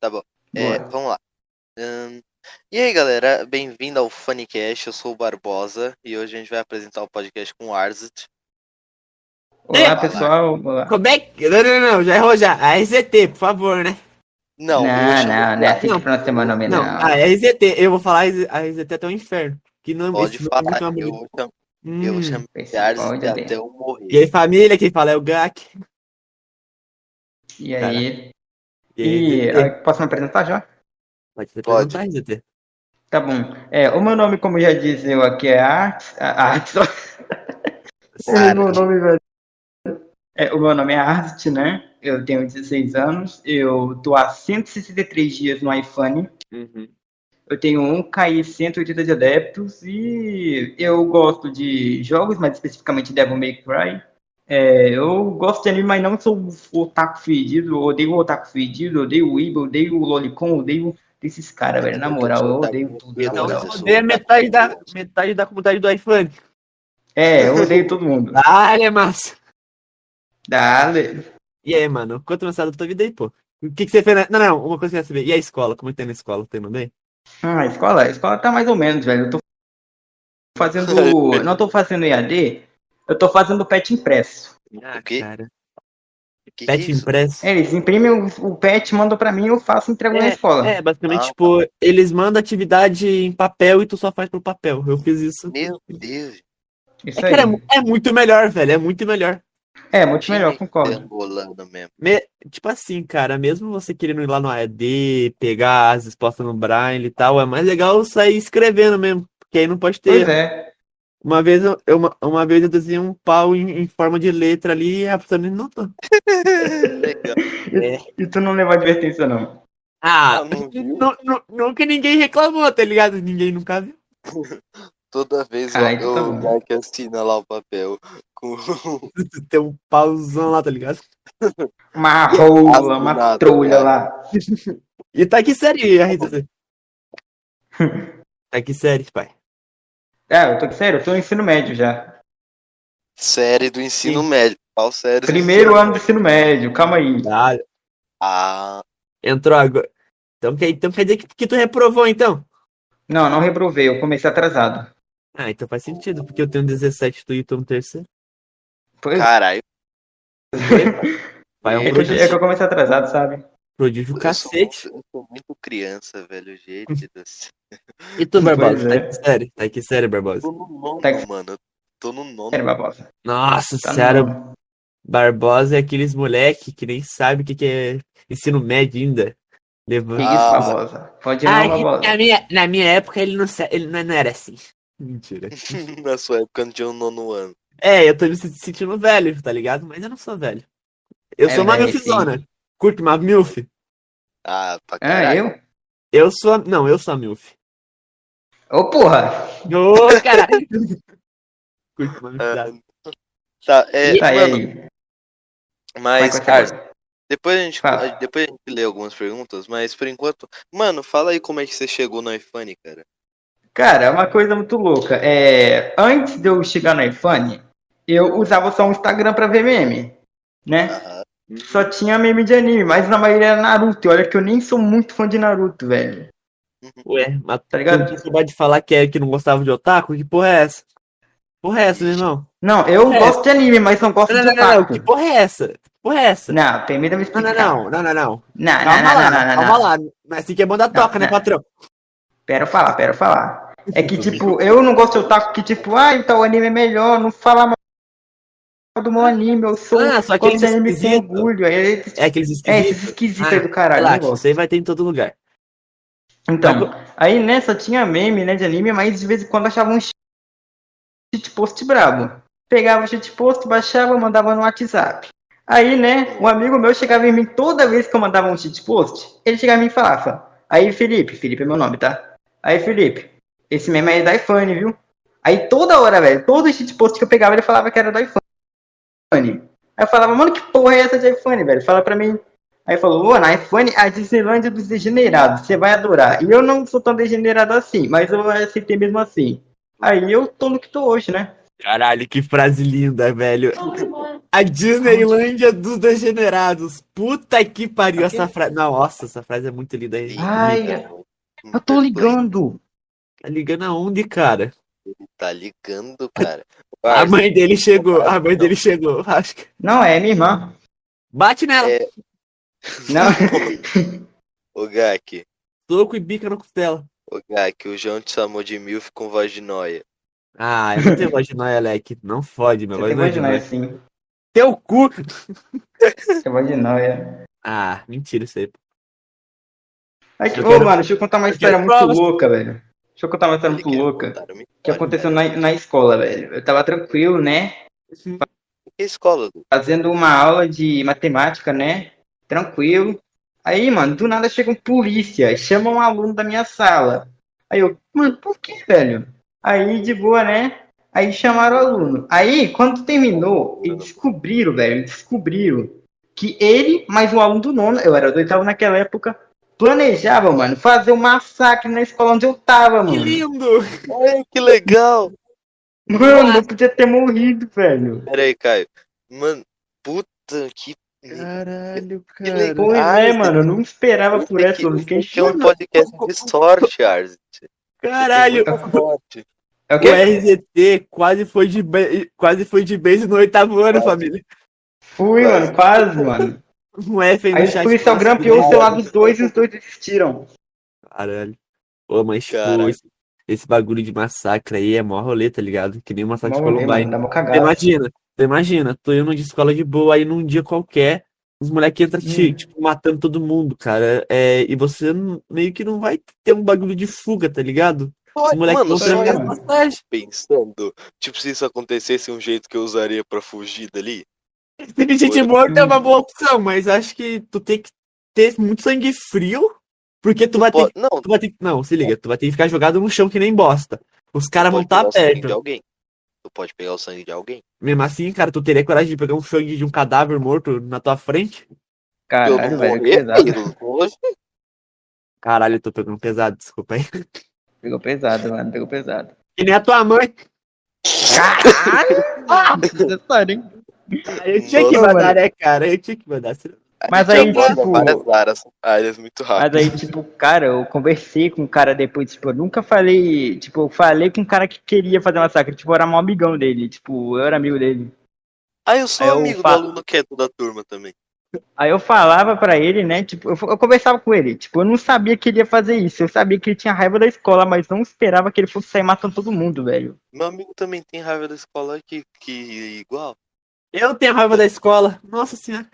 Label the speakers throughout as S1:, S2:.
S1: Tá bom. É, vamos lá. Ahn, e aí, galera, bem-vindo ao Funnycast. Eu sou o Barbosa e hoje a gente vai apresentar o podcast com o Arzit.
S2: Olá,
S3: É.
S2: pessoal. Olá.
S3: Como é que. Não, não, não, já errou já. A RZT, por favor, né?
S1: Não,
S2: Não, não, não é assim
S3: Não.
S2: que pronuncia meu nome,
S3: Não,
S2: não.
S3: a RZT, eu vou falar a RZT até o inferno. Que não
S1: Pode
S3: esse
S1: falar,
S3: nome é
S1: eu, chamo-
S3: Hum.
S1: eu chamo de
S2: pode
S1: até eu morrer.
S3: E aí, família, quem fala é o Gak.
S2: E aí?
S3: E
S2: E, posso me apresentar já?
S3: Pode se
S1: Pode.
S3: apresentar, RZT.
S2: Tá bom. É, o meu nome, como já diz eu aqui, é Arts. Arts.
S1: Cara.
S2: meu nome, velho. É, o meu nome é Art, né? Eu tenho 16 anos. Eu tô há 163 dias no iPhone.
S3: Uhum.
S2: Eu tenho 1K e 180 de adeptos e eu gosto de jogos, mais especificamente Devil May Cry. É, eu gosto de anime, mas não sou o otaku fedido. Eu odeio o otaku fedido, eu odeio o Weeb, eu odeio o Lolicon, eu odeio esses caras, velho. Na moral, eu odeio tudo,
S1: Então, você-
S3: Odeia metade da, metade da comunidade do iPhone.
S2: É, eu odeio todo mundo.
S3: É massa.
S2: Dale.
S3: E aí, mano, uma história da tua vida aí, pô. O que, que você fez na... Não, não, uma coisa que eu quero saber. E a escola? Como é que tá na escola? Tem bem?
S2: Ah, a escola, a escola tá mais ou menos, velho. Eu tô fazendo. não tô fazendo EAD, eu tô fazendo pet impresso.
S1: O quê?
S3: Cara.
S1: Que que é
S3: Pet
S1: isso?
S3: impresso.
S2: Eles imprimem o, o pet, mandam pra mim, eu faço e entrego na escola.
S3: É, basicamente,
S1: Ah,
S3: tipo, eles mandam atividade em papel e tu só faz pelo papel. Eu fiz isso.
S1: Meu Deus.
S2: Isso
S3: É,
S2: aí.
S3: cara, é é muito melhor, velho. É muito melhor.
S2: É, muito melhor, concordo.
S1: Angolano mesmo.
S3: Me- Tipo assim, cara, mesmo você querendo ir lá no AD, pegar as respostas no Braille e tal, é mais legal sair escrevendo mesmo. Porque aí não pode ter.
S2: Pois é.
S3: Uma vez eu, uma, uma vez eu desenhei um pau em, em forma de letra ali e a pessoa nem notou.
S1: Legal.
S2: E tu não leva advertência, não.
S3: Ah,
S1: Ah, não
S3: nu- nunca ninguém reclamou, tá ligado? Ninguém nunca viu.
S1: Toda vez
S2: Ah,
S1: eu,
S2: então tá
S1: cara que assina lá o papel com
S3: Tem um pauzão lá, tá ligado?
S2: Uma rola, uma
S1: nada,
S2: trolha
S1: cara.
S2: lá.
S3: E tá aqui série, a RTC. Tá aqui série, pai.
S2: É, eu tô sério, eu tô no ensino médio já.
S1: série do ensino
S3: Sim.
S1: médio. Qual série? do
S2: Primeiro
S1: ensino
S2: ano do ensino médio, calma aí.
S3: Ah,
S1: Ah,
S3: entrou agora. Então, quer- então quer dizer que, que tu reprovou, então?
S2: Não, não reprovei, eu comecei atrasado.
S3: Ah, então faz sentido, porque eu tenho 17 tu e tu no terceiro.
S2: Pois
S1: caralho.
S3: Pai, é um
S2: é, que é que eu comecei atrasado, sabe?
S3: Prodígio
S1: Eu sou,
S3: cacete.
S1: eu sou muito criança, velho. Gente do céu.
S3: E tu, Barbosa? Tá
S2: é.
S3: aqui série? Tá aqui série, Barbosa?
S1: Tô no nono,
S2: Tá-
S1: mano. Eu Tô no nono.
S2: Sério, babosa.
S3: Nossa
S2: Tá
S3: senhora,
S2: no-
S3: Barbosa é aqueles moleque que nem sabe o que, que é ensino médio ainda.
S2: Que
S3: Levando...
S2: isso,
S1: Ah.
S2: babosa? Pode não,
S3: Ah,
S2: babosa.
S3: na, minha, na minha época ele não, ele não, não era assim. Mentira.
S1: Na sua época não tinha um nono ano.
S3: É, eu tô me se- sentindo velho, tá ligado? Mas eu não sou velho. Eu
S2: É
S3: sou uma
S2: velho,
S3: milfzona. Curte uma milf?
S1: Ah, pra
S2: Ah,
S1: caralho.
S2: eu?
S3: Eu sou a... Não, eu sou a milf.
S2: Ô, porra!
S3: Ô, caralho! Curte uma.
S1: Ah, tá, é,
S2: Tá, e
S1: mano,
S2: aí?
S1: mas, cara, depois a, gente,
S2: Fala.
S1: depois a gente lê algumas perguntas, mas por enquanto. Mano, fala aí como é que você chegou no iPhone, cara.
S2: Cara, é uma coisa muito louca. É, antes de eu chegar no iPhone, eu usava só o Instagram pra ver meme, né?
S1: Aham.
S2: Só tinha meme de anime, mas na maioria era Naruto. E olha que eu nem sou muito fã de Naruto, velho.
S3: Ué, mas
S2: Tá ligado?
S3: tu acabou de falar que, é, que não gostava de otaku? Que porra é essa? Porra é essa, meu irmão?
S2: Não, eu
S3: É.
S2: gosto de anime, mas não gosto
S3: Não,
S2: de
S3: não, não, não,
S2: otaku.
S3: que porra é essa? Que porra é essa?
S2: Não, de me explicar.
S3: não, não, não, não, não.
S2: Não,
S3: Calma
S2: não, não,
S3: lá,
S2: não, não,
S3: calma
S2: não.
S3: lá. Mas assim que é bom da toca,
S2: Não,
S3: né,
S2: não.
S3: patrão?
S2: Pera falar, pera falar. É que, tipo, eu não gosto de otaku que, tipo, ah, então o anime é melhor, não fala mal do meu anime, eu sou
S3: Ah, só
S2: de anime com orgulho. Aí,
S3: É aqueles
S2: é,
S3: esquisitos.
S2: esses esquisitos
S3: Ah,
S2: do caralho,
S3: Relaxa, aí vai ter em todo lugar.
S2: Então, aí nessa tinha meme, né, de anime, mas de vez em quando achava um shitpost brabo. Pegava o shitpost, baixava, mandava no WhatsApp. Aí, né, um amigo meu chegava em mim toda vez que eu mandava um shitpost, ele chegava em mim e falava, aí Felipe, Felipe é meu nome, tá? Aí Felipe, esse meme aí é da iPhone, viu? Aí toda hora, velho, todo shitpost que eu pegava ele falava que era do iPhone. Aí eu falava, mano, que porra é essa de iPhone, velho? Fala pra mim. Aí falou, ô, na iPhone, a Disneylandia dos degenerados, você vai adorar. E eu não sou tão degenerado assim, mas eu aceitei mesmo assim. Aí eu tô no que tô hoje, né?
S3: Caralho, que frase linda, velho. A Disneylândia dos degenerados. Puta que pariu essa frase. Nossa, essa frase é muito linda.
S2: Ai, eu tô ligando.
S3: Tá ligando aonde, cara?
S1: Tá ligando, cara.
S3: A mãe dele chegou, a mãe dele chegou, acho que.
S2: Não, é minha irmã.
S3: Bate nela.
S1: É.
S2: Não.
S1: Ô, Gak,
S3: Soco e bica na costela.
S1: ô, Gak, o João te chamou de milf com voz de noia.
S3: Ah, eu não tenho voz de nóia, Leque. Não fode, meu
S2: Você
S3: voz
S2: tem
S3: é
S2: nóia. sim.
S3: Teu cu!
S2: Você tem voz de nóia.
S3: Ah, mentira isso aí.
S2: Aqui,
S3: Eu
S2: ô,
S3: quero-
S2: mano, deixa eu contar uma
S3: eu
S2: história muito
S3: provas.
S2: louca, velho. Deixa eu contar uma história muito louca
S1: uma
S2: que aconteceu na, na escola, velho. Eu tava tranquilo, né?
S1: Que escola?
S2: Fazendo uma aula de matemática, né? Tranquilo. Aí, mano, do nada chega um polícia, chama um aluno da minha sala. Aí eu, mano, por que, velho? Aí, de boa, né? Aí chamaram o aluno. Aí, quando terminou, eles descobriram, velho, descobriram que ele, mais um aluno do nono, eu era do oitavo naquela época, planejava, mano, fazer um massacre na escola onde eu tava,
S3: Que
S2: mano.
S3: lindo!
S1: Ai, que legal!
S2: Mano, eu podia ter morrido, velho.
S1: Pera aí, Caio. Mano, puta que.
S3: Caralho,
S1: Que legal. Ah,
S2: é, mano, eu não esperava por essa, eu fiquei
S1: Tem um
S2: chocado.
S1: podcast de sorte, Arz.
S3: Caralho!
S1: Sorte.
S2: É o?
S3: RZT quase foi de, quase foi de base no oitavo ano, família.
S2: Fui, mano, quase, mano.
S3: Um F aí no
S2: Aí
S3: chat.
S2: o policial grampeou o celular dos dois e os dois desistiram.
S3: Caralho. Ô, mas, tipo, esse, esse bagulho de massacre aí é mó rolê, tá ligado? Que nem um massacre de Columbine.
S2: dá uma
S3: Você
S2: cagada.
S3: imagina, imagina, tô indo de escola de boa, aí num dia qualquer, os moleques entram, te,
S2: Hum.
S3: tipo, matando todo mundo, cara. É, e você não- meio que não vai ter um bagulho de fuga, tá ligado? Os moleques
S1: Mano, só
S3: trancar
S2: eu-
S1: pensando, tipo, se isso acontecesse um jeito que eu usaria pra fugir dali.
S3: Tem gente morta é uma boa opção, mas acho que tu tem que ter muito sangue frio, porque tu vai ter
S1: Pô, não,
S3: Tu vai ter que... Não, se liga, tu vai ter que ficar jogado no chão que nem bosta. Os caras vão estar
S1: o sangue de
S3: perto.
S1: alguém. Tu pode pegar o sangue de alguém.
S3: Mesmo assim, cara, tu teria coragem de pegar um sangue de um cadáver morto na tua frente?
S1: eu
S2: Caralho, velho, que
S1: morrer,
S2: pesado.
S1: filho. Hoje,
S3: Caralho, eu tô pegando pesado, desculpa aí.
S2: Pegou pesado, mano, pegou pesado.
S3: E nem a tua mãe.
S2: Caralho! Ah, história, hein?
S3: Eu tinha que mandar, né, cara? Eu tinha que mandar.
S2: Mas
S1: eu
S2: aí, tipo.
S1: várias áreas, áreas muito
S2: Mas
S1: rápido.
S2: aí, tipo, cara, eu conversei com o cara depois, tipo, eu nunca falei, tipo, eu falei com um cara que queria fazer massacre, tipo, eu era um amigão dele, tipo, eu era amigo dele.
S1: Ah, eu sou
S2: Aí eu
S1: amigo
S2: falo-
S1: do aluno quieto da turma também.
S2: Aí eu falava pra ele, né, tipo, eu, eu conversava com ele, tipo, eu não sabia que ele ia fazer isso, eu sabia que ele tinha raiva da escola, mas não esperava que ele fosse sair matando todo mundo, velho.
S1: Meu amigo também tem raiva da escola que, que igual.
S3: Eu tenho raiva da escola. Nossa senhora.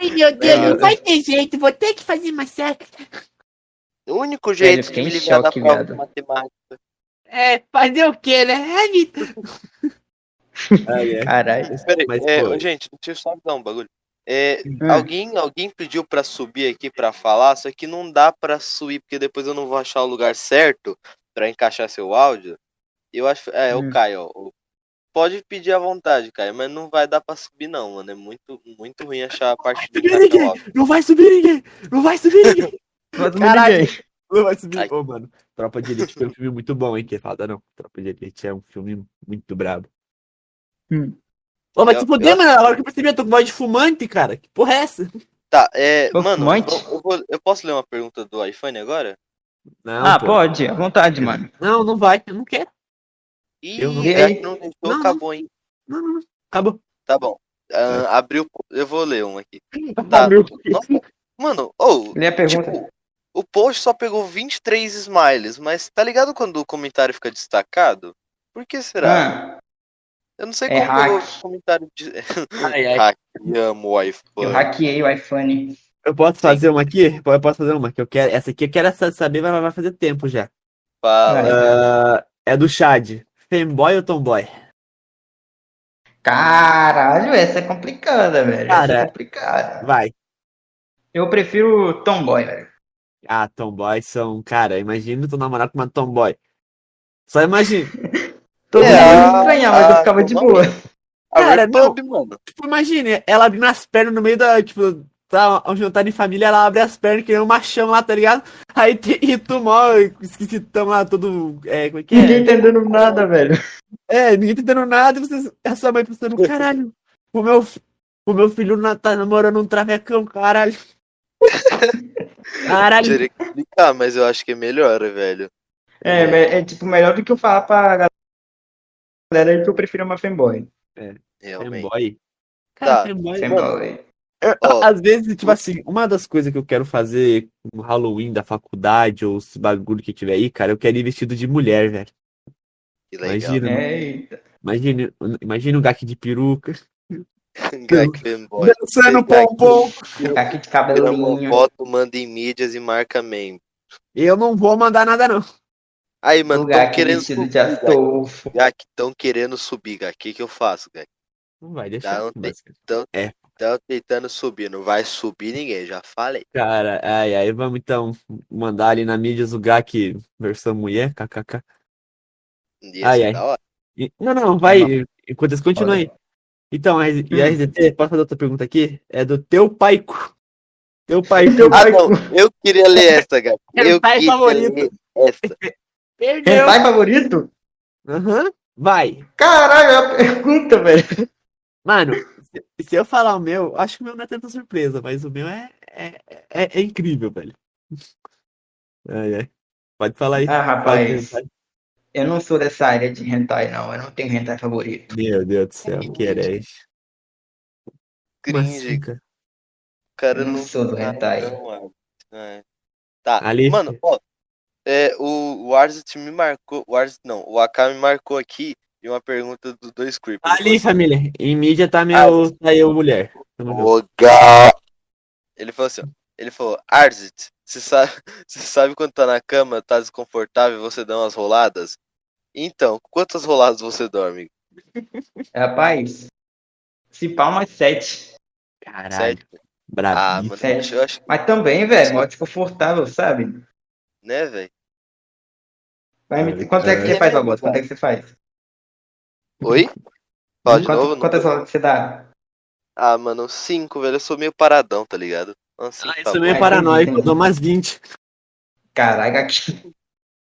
S4: Ai, meu Deus,
S1: Não,
S4: não vai ter jeito, vou ter que fazer massacre.
S1: O único jeito de me livrar da prova de matemática.
S4: É, fazer o quê, né? Ai, Vitor.
S3: Ah, é.
S2: Caralho.
S1: Peraí,
S3: Mas,
S1: é, gente, deixa eu só dar um bagulho. É,
S2: Hum.
S1: alguém, alguém pediu pra subir aqui pra falar, só que não dá pra subir, porque depois eu não vou achar o lugar certo pra encaixar seu áudio. Eu acho. É,
S2: Hum.
S1: o Caio, ó. o- Pode pedir à vontade, Caio, mas não vai dar pra subir, não, mano. É muito, muito ruim achar a parte de
S3: Subir
S1: encaixar o
S3: ninguém! Não vai subir ninguém! Não vai subir ninguém!
S2: Não
S3: Caralho.
S2: ninguém.
S3: Não vai subir.
S1: Ai.
S3: Mano, Tropa de Elite foi um filme muito bom, hein? Que fala, não. Tropa de Elite é um filme muito brabo.
S2: Hum.
S3: Ô, vai
S1: Eu-
S3: se fuder, mano. A hora que eu percebi, eu tô com voz de fumante, cara. Que porra é essa?
S1: Tá, é.
S2: Ô,
S1: Mano,
S2: fumante?
S1: eu, vou- eu posso ler uma pergunta do iPhone agora?
S3: Não,
S2: Ah,
S3: pô.
S2: pode, à vontade, mano.
S3: Não, não vai. Eu não quero.
S1: Ih,
S3: Eu não-
S1: que não deixou,
S3: Não, não.
S1: acabou, hein?
S3: Não, não, não. Acabou.
S1: Tá bom.
S3: É.
S1: abriu. Eu vou ler um aqui. Tá.
S3: Abriu.
S1: Nossa, mano, ou.
S2: Lê a pergunta.
S1: Tipo, o post só pegou 23 smiles, mas tá ligado quando o comentário fica destacado? Por que será?
S2: Ah,
S1: Eu não sei
S2: é
S1: como pegou o comentário de.
S3: Ai, ai.
S1: hack, amo o
S2: eu
S1: iPhone.
S2: hackeei o iPhone.
S3: Eu posso fazer uma aqui? Eu posso fazer uma que eu quero. Essa aqui eu quero sa- saber, mas vai fazer tempo já.
S1: Fala.
S2: Vai.
S3: Ah, é do Chad. Femboy ou Tomboy?
S2: Caralho, essa é complicada, velho. essa
S3: Cara.
S2: é complicada.
S3: Vai.
S2: Eu prefiro Tomboy, velho.
S3: Ah, Tomboy são. Cara, imagina tu namorar com uma Tomboy. Só imagina.
S2: Todo
S1: É,
S2: mundo ia estranhar, mas eu
S1: ah,
S2: ficava de
S1: não.
S2: boa.
S1: A
S3: cara,
S1: Red Pub, mano.
S3: Tipo, imagina, ela abrindo as pernas no meio da. Tipo, tá um jantar de família, ela abre as pernas que nem um machão lá, tá ligado? Aí tem e tu mó esquisitão lá, todo. É, como é que
S2: Ninguém
S3: é?
S2: entendendo nada, velho.
S3: É, ninguém tá entendendo nada, e você, a sua mãe pensando, caralho, o meu, o meu filho na- tá namorando um travecão, caralho. Caralho.
S1: Teria que explicar, mas eu acho que é melhor, velho.
S2: É, é, é, tipo melhor do que eu falar pra galera que eu prefiro uma fanboy.
S1: Realmente.
S3: Fanboy.
S1: Tá.
S3: Cara, fanboy.
S2: Fanboy.
S3: Eu-
S1: Ó.
S3: Às vezes, tipo assim, uma das coisas que eu quero fazer no Halloween da faculdade ou os bagulho que tiver aí, cara, eu quero ir vestido de mulher, velho.
S1: Que legal.
S3: Imagina.
S2: Eita.
S3: Imagina, imagina um gaque de peruca. Dançando pompom.
S2: Aqui de cabelinho.
S1: foto, manda em mídias e marca membro.
S3: Eu não vou mandar nada, não.
S1: Aí, mano,
S2: Lugar
S1: tão
S2: aqui
S1: querendo subir. Gak. Tão querendo subir, Gak. O que que eu faço, Gak?
S3: Não vai deixar.
S1: Não tem.
S3: mas-
S1: Tão tentando subir, não vai subir ninguém, já falei.
S3: Cara, ai, ai, vamos então mandar ali na mídia o Gak versão mulher, kkk.
S1: Ia
S3: Ai. E- Não, não, vai. Enquanto isso, continua aí. Então, a RZ- e a
S2: Hum.
S3: RZT, posso fazer outra pergunta aqui? É do teu paico. Teu paico.
S2: Teu
S1: Ah,
S2: pai
S1: não, eu queria ler essa, Gak. Eu
S4: Hentai
S1: queria
S4: favorito.
S1: ler essa.
S4: Perdeu.
S2: Hentai favorito?
S3: Aham. Vai.
S2: Caralho, é uma pergunta, velho.
S3: Mano, se, se eu falar o meu, acho que o meu não é tanta surpresa, mas o meu é, é, é, é incrível, velho. Ai, ai. Pode falar aí.
S2: Ah, rapaz.
S3: Pode-
S2: Eu não sou dessa área de hentai, não. Eu não tenho hentai favorito.
S3: Meu Deus do céu, que herege. Como assim,
S1: Cringe,
S3: cara?
S2: Eu não
S1: não
S2: sou do
S1: Ah,
S2: hentai.
S1: não. É. Tá,
S3: Ali-
S1: mano, ó, é, o, o Arzit me marcou, o Arzit não, o AK me marcou aqui e uma pergunta dos dois creepers.
S3: Ali, família. Em mídia tá meu. Tá eu, mulher. Tamo junto.
S1: Ô, ga- Ele falou assim, ó, ele falou, Arzit, você sabe, você sabe quando tá na cama, tá desconfortável você dá umas roladas? Então, quantas roladas você dorme?
S2: Rapaz, se pá umas sete.
S3: Caralho.
S1: Sete? Ah, mano,
S2: Sete.
S1: eu acho,
S2: Mas também, velho, mó desconfortável, sabe?
S1: né, velho?
S2: Quanto é que você faz, Augusto? Quanto é que você faz?
S1: Oi? Fala de
S2: Quanto-
S1: novo?
S2: Quantas horas que você dá?
S1: Ah, mano, cinco, velho, eu sou meio paradão, tá ligado?
S3: Ah,
S1: tá
S3: isso
S1: bom.
S3: meio
S2: Ah,
S3: paranoico, eu dou umas 20.
S2: Caraca, aqui.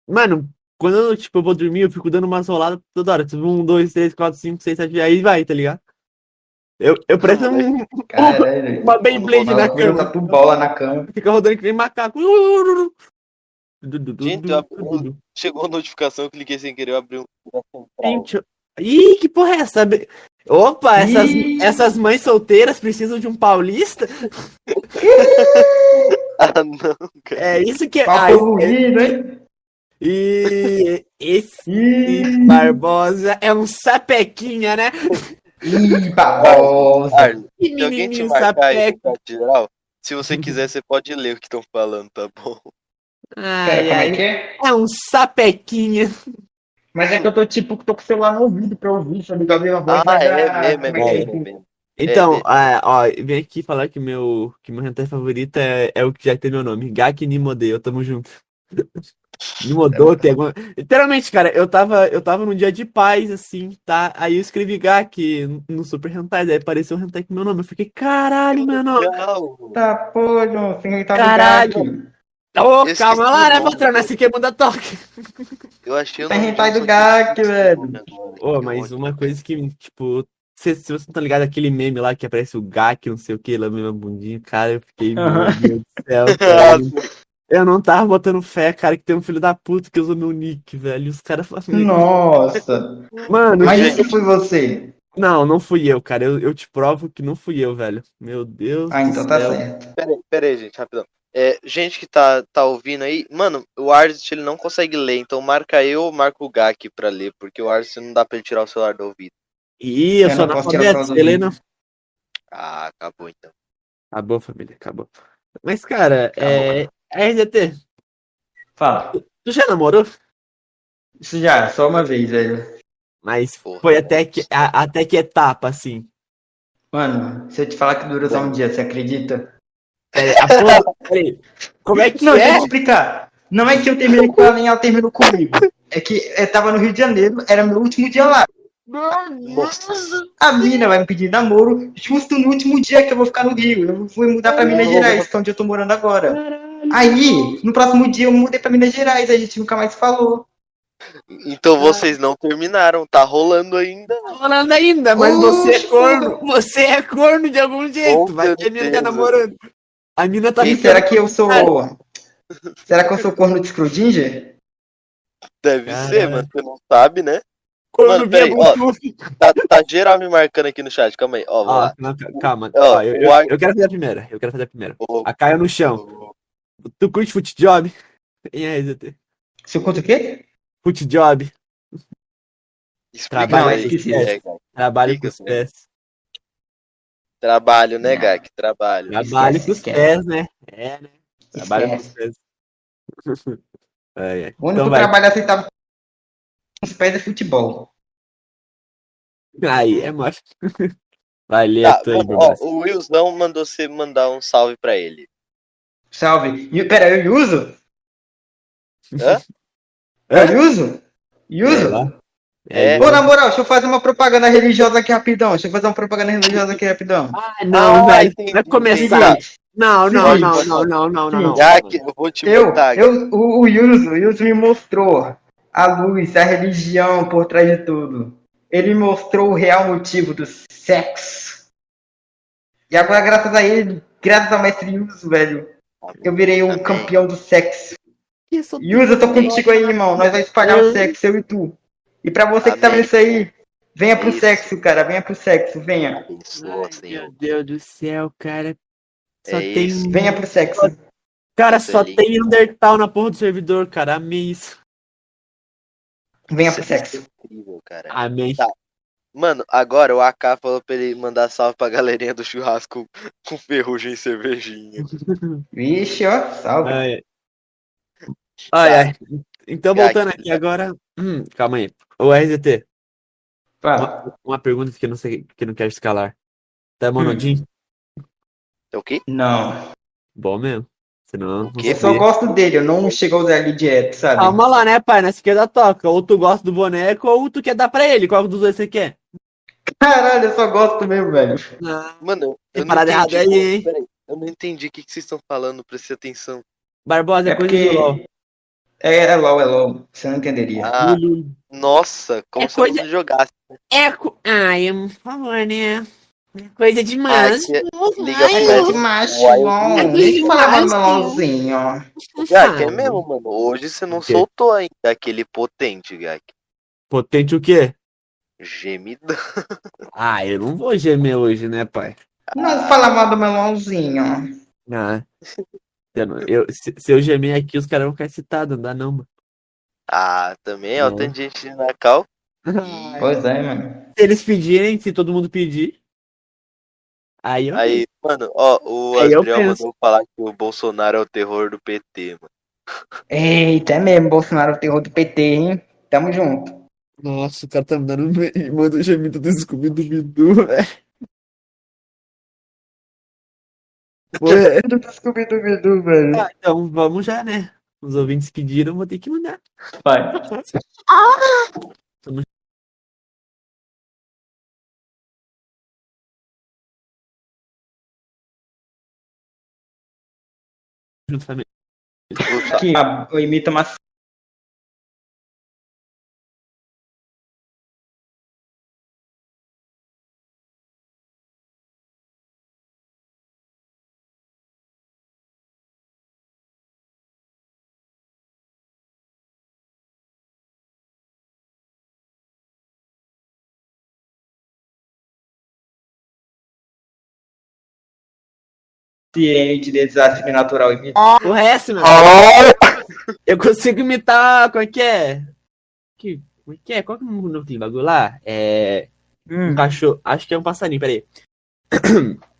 S3: Mano, quando eu, tipo, eu vou dormir, eu fico dando umas roladas toda hora. Tipo, um, dois, três, quatro, cinco, seis, sete, aí vai, tá ligado? Eu, eu pareço um,
S2: Caralho.
S3: uma Beyblade na cama.
S2: tatu bola na cama.
S3: Fica rodando que nem macaco.
S1: Gente, eu- Chegou a notificação, eu cliquei sem querer, eu abri um.
S3: Gente, eu- Ih, que porra é essa? Opa, essas,
S2: Ih.
S3: essas mães solteiras precisam de um paulista?
S1: Ah, não, cara.
S3: É isso que é.
S2: Papo
S3: Ah,
S2: ruim, né?
S3: E esse
S2: Ih,
S3: Barbosa é um sapequinha, né?
S2: ih,
S3: Que
S1: se alguém te marcar aí chat geral, se você quiser, você pode ler o que estão falando, tá bom?
S2: Pera,
S3: Ai,
S2: como é
S3: ai,
S2: que é?
S3: é um sapequinha.
S2: Mas é que eu tô tipo, tô com o celular no ouvido pra ouvir, sabe? Eu ouvi uma voz.
S1: Ah,
S2: mas
S1: é
S2: a-
S1: mesmo, é
S2: é
S1: mesmo, é.
S3: Então,
S1: É,
S3: ah, ó, vem aqui falar que meu, que meu hentai favorito é, é o que já tem meu nome, Gaki Nimodeu, tamo junto. Nimodou, tem alguma... Literalmente, cara, eu tava, eu tava num dia de paz, assim, tá? Aí eu escrevi Gaki no Super Hentai, daí apareceu o hentai com meu nome, eu fiquei, caralho, meu nome.
S2: Tá, pô, João, sem tá
S3: Caralho. Ô,
S1: Eu
S3: calma lá, né,
S1: nome.
S3: patrão, assim que manda toque.
S1: Eu achei o
S2: Tem
S1: nome
S2: hentai
S1: um
S2: do Gak, velho.
S1: agora.
S3: Ô,
S1: Que
S3: mas uma coisa que, tipo, se, se você não tá ligado, aquele meme lá que aparece o Gak, não sei o que, lá mesma bundinha, cara, eu fiquei, meu
S2: Aham.
S3: Deus do céu, cara. Eu não tava botando fé, cara, que tem um filho da puta que usou meu nick, velho. E os caras falam.
S2: Nossa.
S3: Mano,
S2: Mas isso foi você.
S3: não, não fui eu, cara. Eu, eu te provo que não fui eu, velho. Meu Deus
S2: Ah,
S3: do
S2: então tá
S3: céu.
S2: certo.
S1: Pera aí, pera aí, gente, rapidão. É, gente que tá, tá ouvindo aí, mano, o Arzit ele não consegue ler, então marca eu ou marca o Gak pra ler, porque o Arzit não dá pra ele tirar o celular do ouvido.
S3: Ih, eu,
S2: Eu
S3: sou
S2: não posso tirar
S3: analfabeto, Helena.
S1: Ah, acabou então.
S3: Acabou, família, acabou. Mas, cara,
S2: Acabou.
S3: é. RDT,
S2: Fala.
S3: tu já namorou?
S2: Isso já, só uma vez, velho.
S3: Mas
S1: Porra.
S3: foi até que, a- até que etapa, assim.
S2: Mano, se eu te falar que dura só um dia, você acredita?
S3: É, a porra, peraí, como é que
S2: Não, deixa eu
S3: é?
S2: te explicar. Não é que eu terminei com ela nem ela terminou comigo. É que eu tava no Rio de Janeiro, era meu último dia lá.
S1: Nossa.
S2: A mina vai me pedir namoro justo no último dia que eu vou ficar no Rio. Eu fui mudar pra Minas Gerais, que é onde eu tô morando agora. Aí, no próximo dia, eu mudei pra Minas Gerais, a gente nunca mais falou.
S1: Então vocês não terminaram, tá rolando ainda.
S4: Tá rolando ainda, mas você é corno. Você é corno de algum jeito.
S1: Com
S4: Vai
S1: certeza.
S4: namorando. A mina tá
S2: E será que eu sou. Será que eu sou corno de Scrooge?
S1: Deve
S3: Caralho.
S1: ser, mas você não sabe, né?
S4: corno
S1: Mano,
S4: via
S1: peraí, ó. Tá, tá geral me marcando aqui no chat, calma aí. Ó,
S3: não, calma.
S1: Ó,
S3: Ó, eu, eu, eu quero fazer a primeira. Eu quero fazer a primeira.
S1: Ô,
S3: A Caia no chão. Tu curte foot job? Quem é ZT?
S2: Eu conto o quê?
S3: Foot job.
S1: Explica
S3: Trabalho
S1: aí. É, Gak.
S3: Trabalho com os pés.
S1: Trabalho, né,
S2: Não.
S1: Gak? Trabalho.
S3: Trabalho
S2: Esquece,
S3: com os
S2: esquece.
S3: pés, né? É, né? Trabalho com os
S2: Esquece.
S3: pés. É, é.
S2: O único
S3: Então
S2: trabalho aceitável com os pés é futebol.
S3: Aí, é. Vai, lê
S1: Tá,
S3: aí,
S1: ó, o Wilson mandou você mandar um salve pra ele.
S2: Salve. E, pera, eu uso?
S1: Hã?
S2: Eu uso? Uso?
S1: É.
S2: Ô, na moral, deixa eu fazer uma propaganda religiosa aqui rapidão. Deixa eu fazer uma propaganda religiosa aqui rapidão.
S3: Ah, não,
S1: Ah,
S3: velho.
S1: entendi.
S3: Vai começar. Não, não,
S2: Sim.
S3: não, não, não, não, não, não.
S1: Gak, eu vou te
S2: eu,
S1: botar.
S2: eu, o, o Yuzo, o Yuzo me mostrou a luz, a religião por trás de tudo. Ele mostrou o real motivo do sexo. E agora, graças a ele, graças ao mestre Yuzo, velho, eu virei um
S1: Amém.
S2: campeão do sexo.
S4: Isso.
S2: Yuzo, eu tô contigo aí, irmão. Nós vamos espalhar o sexo, eu e tu. E pra você que tá
S1: Amém.
S2: vendo isso aí, venha pro
S1: Isso.
S2: sexo, cara. Venha pro sexo, venha.
S1: Abençoa,
S4: Ai, meu Deus do céu, cara. Só
S1: É
S4: tem.
S1: isso.
S2: Venha pro sexo.
S3: Cara, só
S1: Feliz.
S3: tem Undertale na porra do servidor, cara. Amei isso.
S2: Venha pro
S1: é
S2: sexo.
S1: incrível, cara.
S3: Amém.
S1: Tá. Mano, agora o AK falou pra ele mandar salve pra galerinha do churrasco com ferrugem e cervejinha.
S2: Vixe, ó, salve.
S3: Ai, ai. Ai, ai. Então, voltando aqui agora. Hum, calma aí. Ô, RZT,
S2: Fala.
S3: uma, uma pergunta que eu não sei, que eu não quero escalar. Tá monodinho?
S1: É o quê?
S2: Não.
S3: Bom mesmo. Senão.
S1: O?
S2: Eu só gosto dele, eu não chego a usar ele direto, sabe?
S3: Calma lá, né, pai? Na esquerda toca. Ou tu gosta do boneco, ou tu quer dar pra ele. Qual dos dois você quer?
S2: Caralho, eu só gosto mesmo, velho.
S3: Ah,
S1: Mano, eu, não
S3: parada
S1: entendi.
S3: errada aí,
S1: eu não entendi o que, que vocês estão falando, preste atenção.
S3: Barbosa é,
S2: É
S3: coisa
S2: porque. É, é LOL, é LOL. Você não entenderia.
S1: Ah, nossa, como
S4: É
S1: se eu
S4: coisa-
S1: não jogasse.
S4: É. co- Ai, por favor, né? É Coisa demais.
S1: Ai, que- liga
S4: Ai,
S1: pra
S4: eu-
S2: que macho,
S1: Uai,
S2: bom.
S4: eu-
S2: Deixa eu falar mais
S4: eu-
S2: melãozinho.
S1: Gak, é mesmo, mano. Hoje você não soltou ainda aquele potente, Gak.
S3: Potente o quê?
S1: Gemidão.
S3: Ah, eu não vou gemer hoje, né, pai?
S2: Não fala mal do melãozinho.
S3: Ah. Eu, se, se eu gemer aqui, os caras vão ficar excitados, não dá não, mano.
S1: Ah, também, ó,
S3: Não.
S1: tem gente na cal.
S2: Pois é, mano.
S3: Se eles pedirem, se todo mundo pedir. Aí eu.
S1: Aí, mano, ó, o
S3: Aí eu
S1: Adriel
S3: penso.
S1: mandou falar que o Bolsonaro é o terror do PT, mano.
S2: Eita, é mesmo, Bolsonaro, o terror do PT, hein? Tamo junto.
S3: Nossa, o cara tá me dando. Manda o gemido do Scooby do Bidu, velho.
S2: Do Scooby do Bidu, velho.
S3: ah, então vamos já, né? Os ouvintes pediram, vou ter que mandar.
S2: Vai.
S3: Junto família.
S1: Puta,
S2: Aqui, ó, eu imito uma. Ciente de desastre natural. Imita.
S3: O resto, mano. Eu consigo imitar. Qual é que é? Que, como é que é? Qual que é o nome daquele bagulho lá? É. Um cachorro. Acho que é um passarinho, peraí.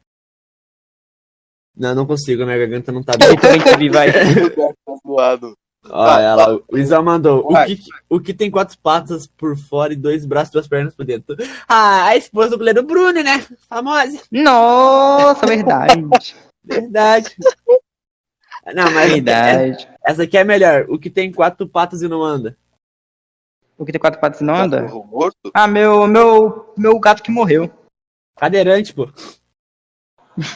S3: Não, não consigo, a minha garganta não tá bem.
S2: Também vi, vai.
S1: tá.
S3: Olha lá, o Isal mandou. O
S1: Vai.
S3: que, o que tem quatro patas por fora e dois braços e duas pernas por dentro? Ah, a esposa do goleiro Bruno, né? Famosa.
S2: Nossa, verdade.
S3: Verdade. Não, mas
S2: Verdade.
S3: essa aqui é melhor. O que tem quatro patas e não anda?
S2: O que tem quatro patas e não anda?
S1: Cachorro morto?
S2: Ah, meu, meu, meu gato que morreu.
S3: Cadeirante, pô.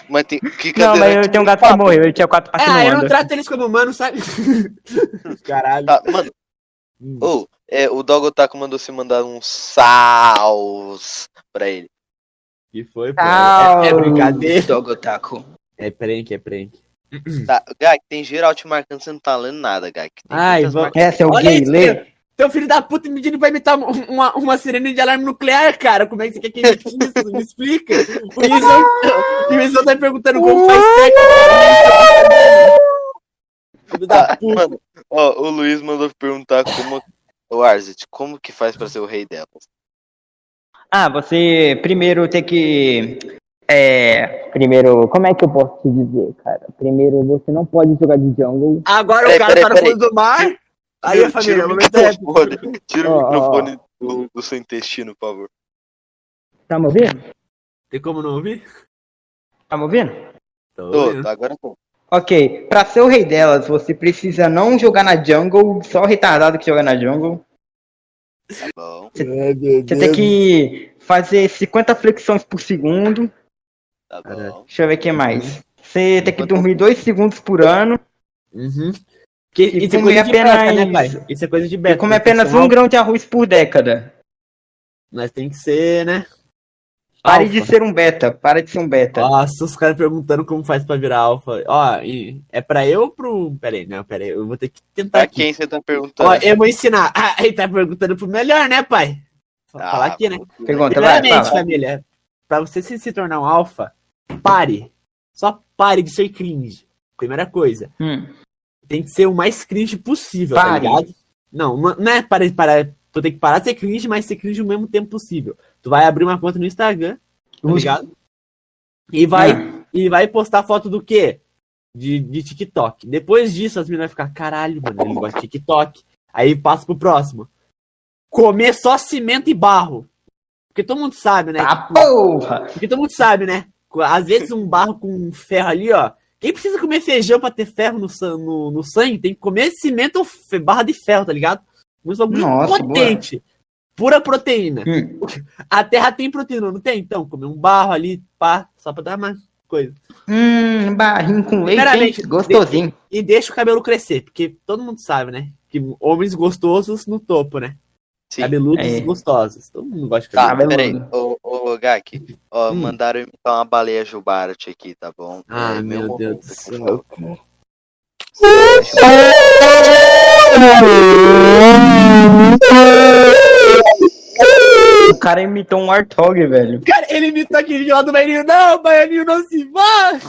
S1: Mas tem. Que
S2: Não, mas eu tenho um gato que morreu, ele tinha quatro patas e
S3: Ah,
S2: não
S3: eu não trato eles como humano, sabe? Caralho.
S1: Tá, mano,
S3: Hum.
S1: ô, é, o Dogotaku mandou você mandar um saus pra ele.
S3: Que foi, pô? É, é brincadeira.
S2: Dogotaku.
S3: É prank, é prank.
S1: Tá, Gak, tem geral te marcando, você não tá lendo nada, Gak. Tem
S3: Ai, vamos-
S2: Essa é o
S3: Olha
S2: gay,
S3: isso,
S2: lê.
S3: Teu filho da puta me pedindo pra imitar uma, uma, uma sirene de alarme nuclear, cara. Como é que você quer que imite isso? Me explica. O Isão, o Isão tá perguntando como faz técnica. Filho da
S1: Tá,
S3: puta.
S1: mano, ó, o Luiz mandou perguntar como. O Arzit, como que faz pra ser o rei delas?
S2: Ah, você primeiro tem que. É. Primeiro, como é que eu posso te dizer, cara? Primeiro, você não pode jogar de jungle.
S3: Agora
S1: Peraí,
S3: o cara
S1: peraí,
S3: tá no
S1: peraí.
S3: fundo do mar. Aí,
S1: Tira-
S3: família,
S1: tira o
S3: é.
S1: microfone, tira o
S2: ó, ó.
S1: microfone do, do seu intestino, por favor.
S2: Tá me ouvindo?
S3: Tem como não ouvir?
S2: Tá me ouvindo?
S3: Tô
S1: Tô,
S3: ouvindo.
S1: tá, agora tô.
S2: Ok, pra ser o rei delas, você precisa não jogar na jungle, só o retardado que joga na jungle.
S1: Tá bom,
S2: Você tem que fazer 50 flexões por segundo.
S1: Tá bom.
S2: Deixa eu ver o que mais. Você tem que dormir 2 segundos por ano.
S3: Uhum. Que,
S2: E
S3: isso é
S2: comer
S3: coisa de beta,
S2: apenas-
S3: né, pai? Isso é coisa de beta.
S2: E come
S3: né?
S2: apenas um grão de arroz por década.
S3: Nós tem que ser, né?
S2: Pare
S3: Alfa.
S2: de ser um beta. Para de ser um beta.
S3: Nossa, os caras perguntando como faz pra virar alfa. Ó, e é pra eu ou pro. Pera aí, não, pera aí. Eu vou ter que tentar
S1: Pra
S3: aqui.
S1: quem você tá perguntando?
S3: Ó, eu vou ensinar. Ah, ele tá perguntando pro melhor, né, pai? Vou
S1: Ah,
S3: falar aqui, né?
S2: Pergunta, vai, fala.
S3: família, pra você se, se tornar um alfa, pare. Só pare de ser cringe. Primeira coisa.
S2: Hum.
S3: Tem que ser o mais cringe possível,
S2: Pare.
S3: tá ligado? Não, não é para, para. Tu tem que parar de ser cringe, mas ser cringe o mesmo tempo possível. Tu vai abrir uma conta no Instagram, tá ligado? E vai,
S2: Ah.
S3: e vai postar foto do quê? De, de TikTok. Depois disso, as meninas vão ficar, caralho, mano, ele gosta de TikTok. Aí passa pro próximo. Comer só cimento e barro. Porque todo mundo sabe, né?
S2: Tá porra!
S3: Porque todo mundo sabe, né? Às vezes um barro com ferro ali, ó. Quem precisa comer feijão pra ter ferro no, no, no sangue tem que comer cimento ou barra de ferro, tá ligado? Um bagulho
S2: Nossa,
S3: potente. Pura proteína.
S2: Hum.
S3: A terra tem proteína, não tem? Então, comer um barro ali, pá, só pra dar mais coisa.
S2: Hum, barrinho com leite, Gostosinho.
S3: E deixa o cabelo crescer, porque todo mundo sabe, né? Que homens gostosos no topo, né?
S1: Sim.
S3: Cabeludos
S2: É.
S3: gostosos. Todo mundo gosta de
S1: Tá,
S2: cabeludo.
S1: peraí. Ô, ô, Gak, ó,
S3: Hum.
S1: mandaram imitar uma baleia Jubarte aqui, tá bom?
S3: Ah,
S1: É,
S3: meu
S1: momento
S3: Deus do
S1: aqui,
S3: céu.
S2: O cara imitou um Warthog, velho.
S3: Cara, ele imitou aquele lá do Baianinho. Não, Baianinho, não se vá!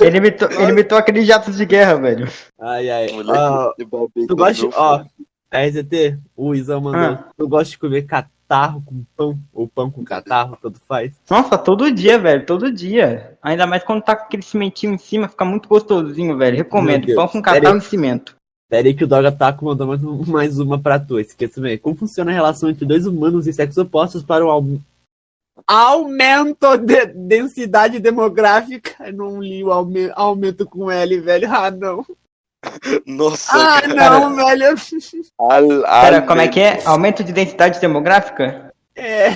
S2: Ele imitou, ele imitou aqueles jatos de guerra, velho.
S3: Ai, ai.
S1: Moleque, babei
S3: tu gosta de.
S1: meu
S3: Ó, a RZT, o Izão mandou.
S2: Ah.
S3: Tu gosta de comer catarro com pão? Ou pão com catarro, tanto faz?
S2: Nossa, todo dia, velho, todo dia. Ainda mais quando tá com aquele cimentinho em cima, fica muito gostosinho, velho. Recomendo. Pão com catarro e cimento.
S3: Pera aí que o Dog Ataco mandou mais, um- mais uma pra tu. Esqueça mesmo. Como funciona a relação entre dois humanos e sexos opostos para o aum- aumento de densidade demográfica? Eu não li o aume- aumento com L, velho. Ah, não.
S1: Nossa,
S3: Ah,
S1: cara.
S3: não, velho.
S1: Al,
S2: Pera, como é que é? Aumento de densidade demográfica?
S3: É.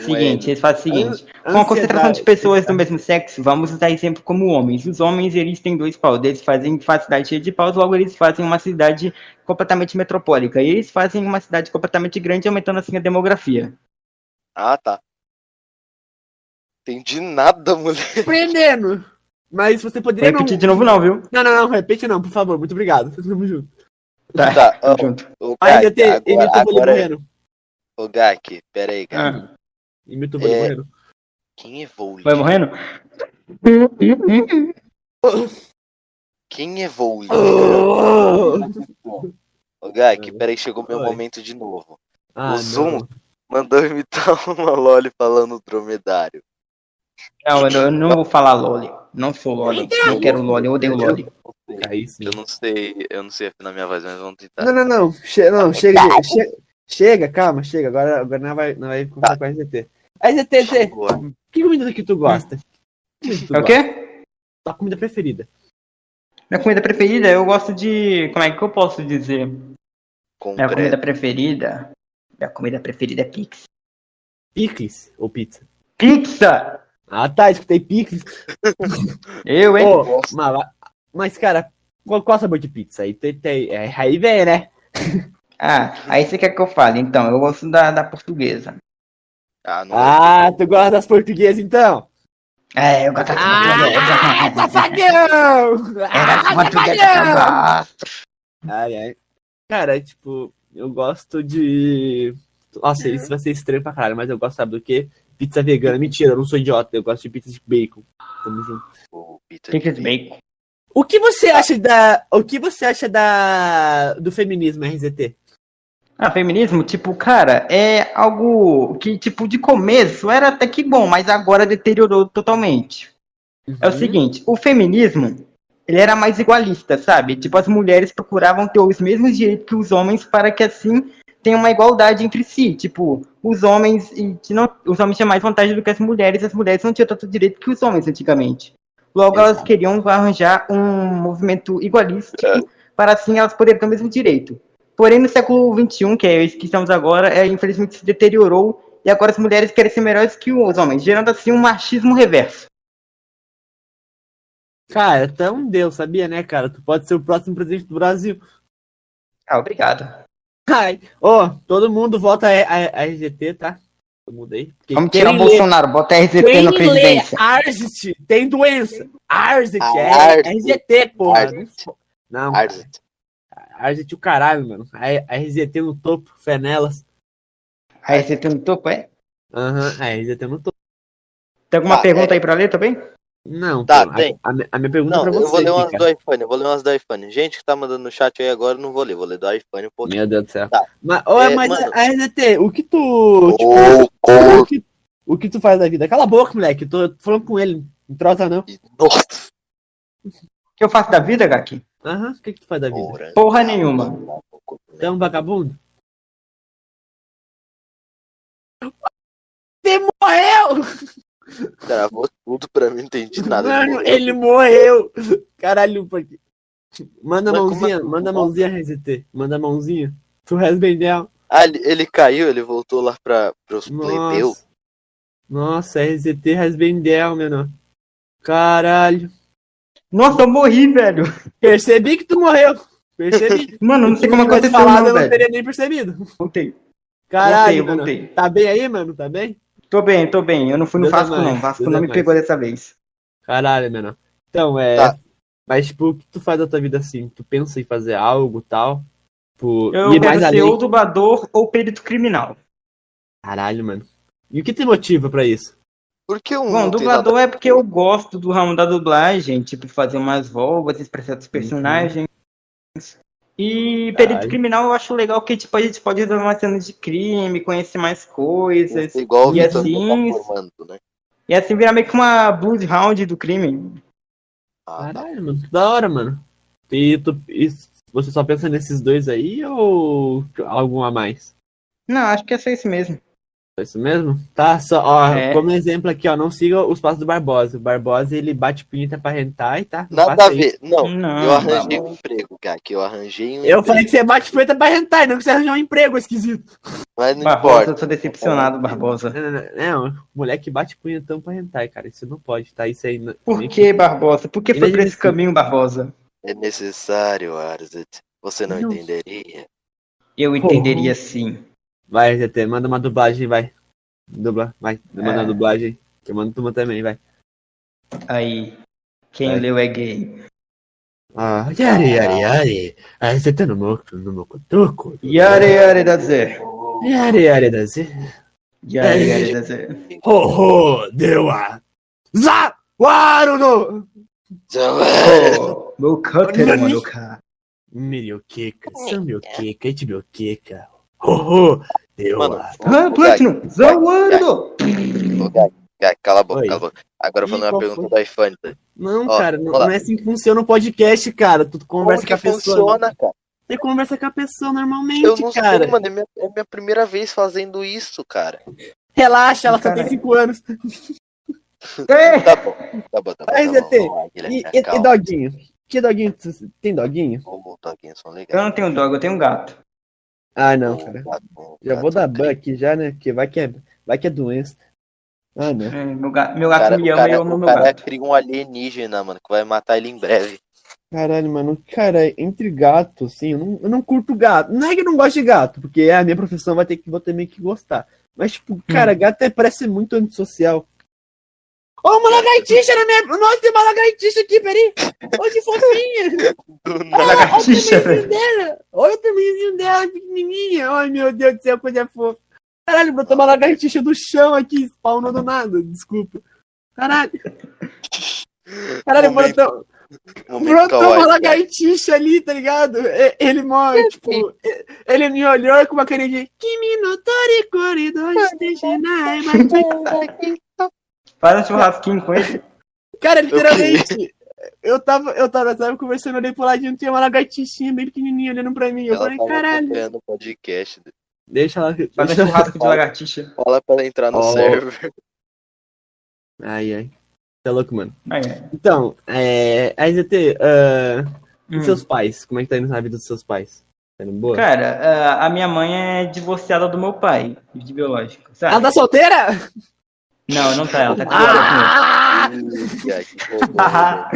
S2: Seguinte, eles fazem o seguinte. Com a concentração de pessoas do mesmo sexo, vamos usar exemplo como homens. Os homens, eles têm dois paus. Eles fazem uma cidade cheia de paus, logo eles fazem uma cidade completamente metropólica. E eles fazem uma cidade completamente grande, aumentando assim a demografia.
S1: Ah, tá. Entendi nada, moleque.
S3: Aprendendo. Mas você poderia
S2: Vou
S3: não...
S2: repetir de novo não, viu?
S3: Não, não, não, repete não, por favor. Muito obrigado. Tamo junto.
S2: Tá,
S1: Tá, ó,
S2: junto.
S1: o Gak,
S3: ainda tem,
S1: agora,
S3: o Bolí
S1: agora,
S3: morrendo.
S1: o Gak, pera aí, Gak.
S2: Ah,
S3: Imita o Bolí
S1: É.
S3: morrendo.
S1: Quem é Volley?
S2: vai morrendo?
S1: Quem é Volley?
S3: Oh.
S1: Ô, Gak, pera aí, chegou meu
S3: Oi.
S1: momento de novo.
S3: Ah,
S1: o Zoom
S3: não.
S1: mandou imitar uma Loli falando dromedário.
S2: Não, eu não, eu não vou falar Loli. Não sou Loli. Não quero Loli, eu odeio Loli.
S3: É isso,
S1: Eu não sei, eu não sei afinar minha voz, mas vamos tentar.
S3: Não, não, não. Che não, chega, chega, chega, calma, chega. Agora, agora não vai, não vai conversar com a RZT. RZT, Zé,
S1: Agora.
S3: que comida que tu gosta? Que tu
S2: É o quê?
S3: Tua comida preferida.
S2: Minha comida preferida, eu gosto de. Como é que eu posso dizer?
S1: Com
S2: Minha comida preferida. Minha comida preferida é pix.
S3: Picles ou pizza?
S2: Pizza!
S3: Ah, tá, escutei picles.
S2: Eu, hein?
S3: Mas, mas, cara, qual, qual sabor de pizza? Aí, tem, tem, é, aí vem, né?
S2: Ah, aí você quer que eu fale? Então, eu gosto da, da portuguesa.
S1: Ah, não
S3: Ah, tu gosta das portuguesas, então?
S2: É, eu gosto da
S4: Ah,
S2: portuguesa.
S4: safadão!
S2: É
S4: Ah,
S2: que eu
S4: safadão!
S3: Ai, ai. Cara, tipo, eu gosto de. Nossa, isso vai ser estranho pra caralho, mas eu gosto, sabe do quê? Pizza vegana. Mentira, eu não sou idiota, eu gosto de pizza de bacon. Tamo junto.
S1: pizza de
S2: bacon.
S3: O que você acha da. O que você acha da. do feminismo RZT?
S2: Ah, feminismo, tipo, cara, é algo que, tipo, de começo era até que bom, mas agora deteriorou totalmente. É o
S3: Uhum.
S2: seguinte, o feminismo, ele era mais igualista, sabe? Tipo, as mulheres procuravam ter os mesmos direitos que os homens para que assim tenha uma igualdade entre si. Tipo, os homens e não, os homens tinham mais vantagem do que as mulheres, as mulheres não tinham tanto direito que os homens antigamente. Logo, elas
S3: Exato.
S2: queriam arranjar um movimento igualístico para assim elas poderem ter o mesmo direito. Porém, no século XXI, que é esse que estamos agora, é, infelizmente se deteriorou e agora as mulheres querem ser melhores que os homens, gerando assim um machismo reverso.
S3: Cara, tu é um deus, sabia, né, cara? Tu pode ser o próximo presidente do Brasil.
S2: Ah, obrigado.
S3: Ai, ó, todo mundo vota a, a, a RZT, tá? Eu mudei. Porque
S2: Vamos tirar o Bolsonaro, bota RZT
S3: Quem
S2: na
S3: lê
S2: presidência.
S3: Arzit tem doença. Arzit
S1: Ah,
S3: é
S1: Arzit.
S3: RZT, porra.
S1: Arzit.
S3: Não, cara.
S1: Arzit.
S3: Arzit o caralho, mano. A, a RZT no topo, fé nelas.
S2: A RZT no topo, é?
S3: Aham, a RZT no topo.
S2: Tem alguma
S1: Tá,
S2: pergunta aí pra ler também?
S3: Não,
S1: Tá,
S3: pô, a-
S1: tem.
S3: a, minha- a minha pergunta
S1: Não,
S3: pra você.
S1: eu vou ler umas
S3: Kika.
S1: do iPhone, eu vou ler umas do iPhone. Gente que tá mandando no chat aí agora, eu não vou ler, vou ler do iPhone um pouquinho.
S3: Meu Deus do céu.
S1: Tá.
S3: Mas,
S1: É,
S3: mas
S1: mano.
S3: a RZT, o que tu. Tipo,
S1: Ô,
S3: o, que, o que tu faz da vida? Cala a boca, moleque. Eu tô falando com ele. Não troca, não.
S1: Nossa,
S2: O que eu faço da vida, Gaki?
S3: Aham, o que, que tu faz da vida?
S1: porra.
S2: Porra nenhuma.
S3: Tu é um vagabundo? Você morreu!
S1: Travou tudo pra mim, não entendi nada.
S3: Mano, ele morreu! Caralho? Manda a
S1: Mas como
S3: mãozinha,
S1: assim?
S3: manda a mãozinha, RZT. Manda a mãozinha. Tu down.
S1: Ah, ele, ele caiu, ele voltou lá pra, pros plebeus.
S3: Nossa. Nossa, RZT has been down, menor. Caralho.
S2: Nossa, eu morri, velho.
S3: Percebi que tu morreu. Percebi.
S2: Mano, não sei como aconteceu,
S3: falado,
S2: não,
S3: eu não
S2: velho.
S3: teria nem percebido.
S2: Voltei.
S3: Caralho,
S2: voltei, voltei.
S3: Tá bem aí, mano? Tá bem?
S2: Tô bem, tô bem. Eu não fui no
S3: Deus é
S2: Vasco,
S3: mais,
S2: não. Vasco
S3: Deus
S2: não
S3: é
S2: me
S3: mais.
S2: pegou dessa vez.
S3: Caralho, menor. Então, é.
S1: Tá.
S3: Mas, tipo, o que tu faz da tua vida assim? Tu pensa em fazer algo tal? Tipo,
S2: Eu
S3: ir
S2: quero
S3: mais
S2: ser
S3: além?
S2: ou dublador ou perito criminal.
S3: Caralho, mano. E o que te motiva pra isso?
S1: Por que um.
S2: Bom, dublador é porque eu gosto do ramo da dublagem, tipo, fazer umas vozes, expressar dos personagens. E perito
S3: Caralho.
S2: criminal eu acho legal que tipo, a gente pode resolver umas cenas de crime, conhecer mais coisas.
S1: Ser igual
S2: E assim-
S1: tá formando, né?
S2: E assim virar meio que uma bloodhound do crime.
S1: Ah, tá.
S3: Caralho, mano. Que da hora, mano. E, tu, e você só pensa nesses dois aí ou algum a mais?
S2: Não, acho que é só isso mesmo.
S3: É isso mesmo? Tá, só, ó,
S2: É.
S3: como exemplo aqui, ó, não siga os passos do Barbosa. O Barbosa, ele bate punheta pra rentar e tá? Não
S1: Nada a ver. Não,
S2: Não,
S1: eu arranjei
S2: tá
S1: um emprego, cara. Que eu arranjei um
S3: Eu
S1: emprego.
S3: falei que você bate punheta pra rentar, e não que você arranjar um emprego esquisito.
S1: Mas não
S2: Barbosa,
S1: importa.
S2: eu tô decepcionado, Barbosa.
S3: Não, não, não, não, moleque bate punhetão pra rentar, cara. Isso não pode, tá? Isso aí. não-
S2: Por que, Barbosa? Por que foi por esse caminho, Barbosa?
S1: É necessário, Arzet. Você não
S3: Não.
S1: entenderia.
S2: Eu entenderia sim.
S3: Vai, ZT, manda uma dublagem, vai. Dubla, vai. Manda uma
S2: É.
S3: dublagem. Que eu mando tu também, vai.
S2: Aí, quem
S3: É.
S2: leu é gay.
S3: Ah, yari, yari, yari. Ah, você tá no meu, no meu cotoco.
S2: Yare yare da.
S3: Yari, yari, da Z.
S2: Yare yare da.
S3: Ho, ho, deu a. Za! Waruno!
S2: Oh, meu cutero, mano, cara.
S3: Mirioqueca, samioqueca, itibioqueca. Ho, ho, deu
S1: Mano,
S3: a.
S2: Ah, Platinum, Zawando!
S1: Ô, Gag, Gag, cala a boca,
S3: Oi.
S1: cala a boca. Agora eu fazer uma pergunta
S3: foi?
S1: do iPhone. tá?
S3: Não,
S1: Ó,
S3: cara, não, não é assim que funciona o podcast, cara. Tu conversa com a pessoa.
S1: funciona, cara?
S3: Você conversa com a pessoa normalmente,
S1: Eu não
S3: cara.
S1: sei, mano. É minha, é minha primeira vez fazendo isso, cara.
S3: Relaxa, ela só
S2: Cara.
S3: tem 5 anos.
S2: É,
S1: Tá bom, tá bom, tá bom.
S3: Aí,
S1: tá
S3: ZT,
S1: bom.
S3: E, e, e doguinho? Que doguinho? Tem doguinho?
S1: Aqui, são
S2: eu não tenho dog, eu tenho um gato.
S3: Ah, não, cara.
S1: Tá bom,
S3: Já
S1: tá
S3: vou dar ban aqui já, né? Porque vai que é, vai que é doença. Ah, não.
S2: É, meu gato, meu gato
S1: cara,
S2: me ama e
S1: cara,
S2: eu amo
S1: o
S2: meu
S1: cara
S2: gato.
S1: cria um alienígena, mano, que vai matar ele em breve.
S3: Caralho, mano. Cara, entre gato, assim, eu não, eu não curto gato. Não é que eu não gosto de gato, porque é a minha profissão, vai ter que, vou ter meio que gostar. Mas, tipo, cara, gato é, parece muito antissocial. Ô, uma lagartixa na minha. Nossa, tem uma lagartixa aqui, peraí. Ô, que fofinha.
S1: Do
S2: A
S1: nada.
S2: lagartixa, velho.
S3: Olha o tamanhozinho dela, pequenininha. Ai, meu Deus do céu, coisa fofa. Caralho, brotou uma lagartixa do chão aqui, spawnou do nada. Desculpa. Caralho. Caralho,
S1: Momento-
S3: brotou uma lagartixa ali, tá ligado? Ele morre, tipo... Ele me olhou com uma carinha de... Kimi no tori destinai,
S2: Faz um churrasquinho com ele.
S3: Cara, literalmente... Eu tava, eu tava, sabe, conversando ali pro ladinho, tinha uma lagartixinha bem pequenininha olhando pra mim. Eu
S1: Ela
S3: falei,
S1: tava
S3: caralho.
S1: acompanhando o podcast.
S3: Deixa ela...
S2: Faz um churrasco de lagartixa.
S1: Fala pra ela entrar no
S3: Ó.
S1: server.
S3: Ai, ai. Tá louco, mano.
S2: Aí, é.
S3: Então, é... A ZT, ah, e
S2: Hum.
S3: seus pais? Como é que tá indo na vida dos seus pais? Tá indo boa?
S2: Cara, a- a minha mãe é divorciada do meu pai, de biológico, sabe?
S3: Ela tá solteira?
S2: Não, não tá, ela tá casada
S3: Ah!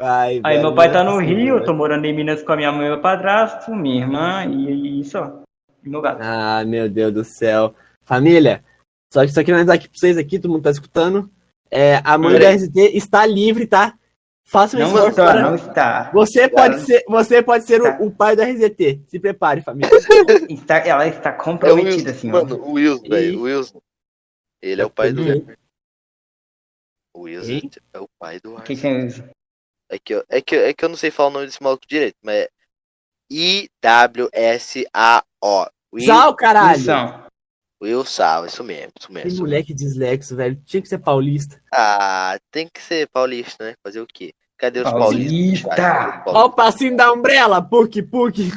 S1: Ai.
S3: Ai,
S2: Aí meu pai tá
S3: nossa
S2: no Rio, eu tô morando em Minas com a minha mãe e meu padrasto, minha irmã e, e só. E meu gato.
S3: Ah, meu Deus do céu. Família, só que só queria avisar aqui pra vocês aqui, todo mundo tá escutando. É, a mãe da RST está livre, tá? Faça um
S2: Não
S3: esforço
S2: está,
S3: para-
S2: não está.
S3: Você pode
S2: Ela-
S3: ser, você pode ser
S2: Tá.
S3: o, o pai da RZT. Se prepare, família.
S2: está ela está
S1: É o
S2: comprometida,
S1: Wilson,
S2: assim, ó.
S1: mano, o Wilson, velho, o Wilson. Ele é o pai do. Weber. O Wilson
S3: E?
S1: é o pai do Arthur.
S2: que é isso?
S1: É que, eu, é, que, é que eu não sei falar o nome desse maluco direito, mas é I-W-S-A-O. Will,
S3: Tchau, caralho.
S2: Wilson.
S1: Wilson, isso mesmo, isso
S3: Que
S1: mesmo.
S3: moleque dislexo, velho. Tinha que ser paulista.
S1: Ah, tem que ser paulista, né? Fazer o quê? Cadê os paulistas?
S2: Paulista.
S3: Ó o passinho da Umbrella, puk, puk.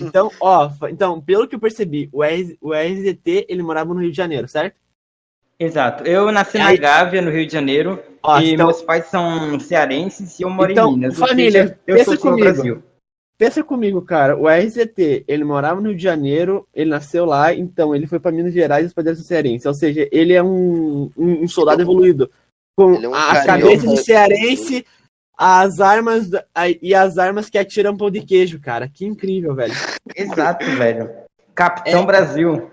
S3: Então, ó, então, pelo que eu percebi, o, RZ, o RZT, ele morava no Rio de Janeiro, certo?
S2: Exato. Eu nasci na
S3: Aí-
S2: Gávea, no Rio de Janeiro,
S3: Ó,
S2: e
S3: então,
S2: meus pais são cearenses e eu moro
S3: Então,
S2: em Minas.
S3: família,
S2: seja, eu
S3: pensa
S2: sou do
S3: comigo.
S2: Brasil.
S3: pensa comigo, cara. O RZT, ele morava no Rio de Janeiro, ele nasceu lá, então ele foi pra Minas Gerais e os padres cearense. Ou seja, ele é um, um, um soldado
S1: Ele é
S3: evoluído. Com
S1: é um
S3: a cabeça de cearense, as armas a- e as armas que atiram pão de queijo, cara. Que incrível, velho.
S2: Exato, velho. Capitão
S3: É.
S2: Brasil.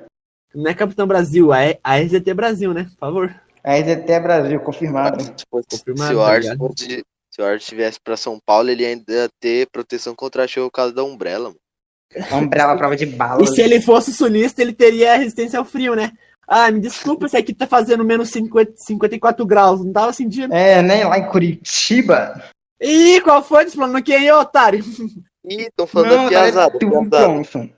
S3: Não é Capitão Brasil, é a RZT Brasil, né? Por favor.
S2: A RZT Brasil, confirmado.
S1: Se, fosse-
S3: Confirmado,
S1: se o
S3: tá
S1: fosse- se o Ars estivesse pra São Paulo, ele ainda ia ter proteção contra chuva por causa da Umbrella, mano.
S2: Umbrella, prova de
S3: E
S2: balas.
S3: se ele fosse sulista, ele teria resistência ao frio, né? Ah, me desculpa se aqui tá fazendo menos 50, 54 graus. Não tava sentindo.
S2: É, né? Lá em Curitiba.
S3: Ih, qual foi? Explorando quem aí, otário?
S1: Ih, tão falando da
S2: Não,
S1: piazada,
S2: tu,
S1: piazada.
S2: Thompson.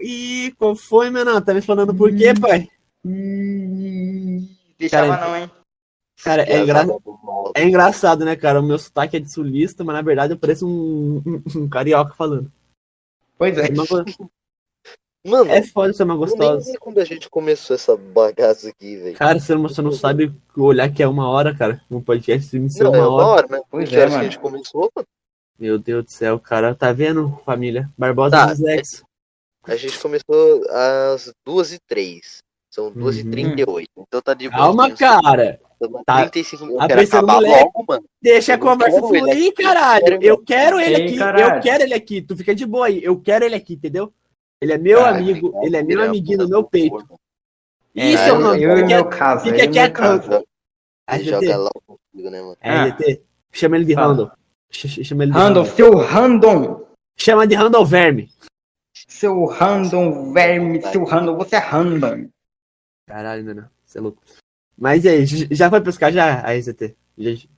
S3: Ih, qual foi, meu não? Tá me explanando por quê, pai?
S2: Ih, Deixava
S3: Cara,
S2: não, hein?
S3: Cara, é,
S1: Piazada
S3: engra... é engraçado, né, cara? O meu sotaque é de sulista, mas na verdade eu pareço um, um- um carioca falando.
S2: Pois é.
S3: É, uma
S1: Mano,
S3: é foda ser uma
S1: eu nem
S3: gostosa.
S1: sei quando a gente começou essa bagaça aqui, velho.
S3: Cara, você não, você não sabe olhar que é uma hora, cara. Um podcast iniciou
S1: Não, é
S3: uma
S1: uma
S3: hora.
S1: hora, mas
S2: Pois é,
S1: que a
S2: mano.
S1: gente começou, mano?
S3: Meu Deus do céu, cara. Tá vendo, família? Barbosa
S1: Tá,
S3: Dislexo.
S1: A gente começou às 2h03. São 2h38. Então tá de boa.
S3: Calma, cara. Tá.
S1: 35 minutos. Eu quero acabar
S3: moleque.
S1: logo, mano.
S3: Deixa a
S1: Eu não
S3: conversa fluir, caralho. Eu quero ele
S2: Ei,
S3: aqui.
S2: caralho.
S3: Eu quero ele aqui. Tu fica de boa aí. Eu quero ele aqui, entendeu? Ele é meu
S1: Cara,
S3: amigo.
S1: fica-
S3: Ele é meu amiguinho no meu peito.
S1: mano.
S3: Isso,
S1: É,
S2: eu,
S3: mano.
S2: eu e
S3: Fica-
S2: meu caso.
S3: fica
S2: eu e
S3: quieto. RZT.
S1: joga lá contigo, né, mano?
S2: Ah.
S3: RZT. Chama ele de. Randall. Ch- ch- Chama ele de Randall.
S2: seu random.
S3: Chama de Randall Verme.
S2: Seu random, verme, seu random. Você é random.
S3: Caralho, mano. Você é louco. Mas e aí, já foi pescar já, a RZT? Já-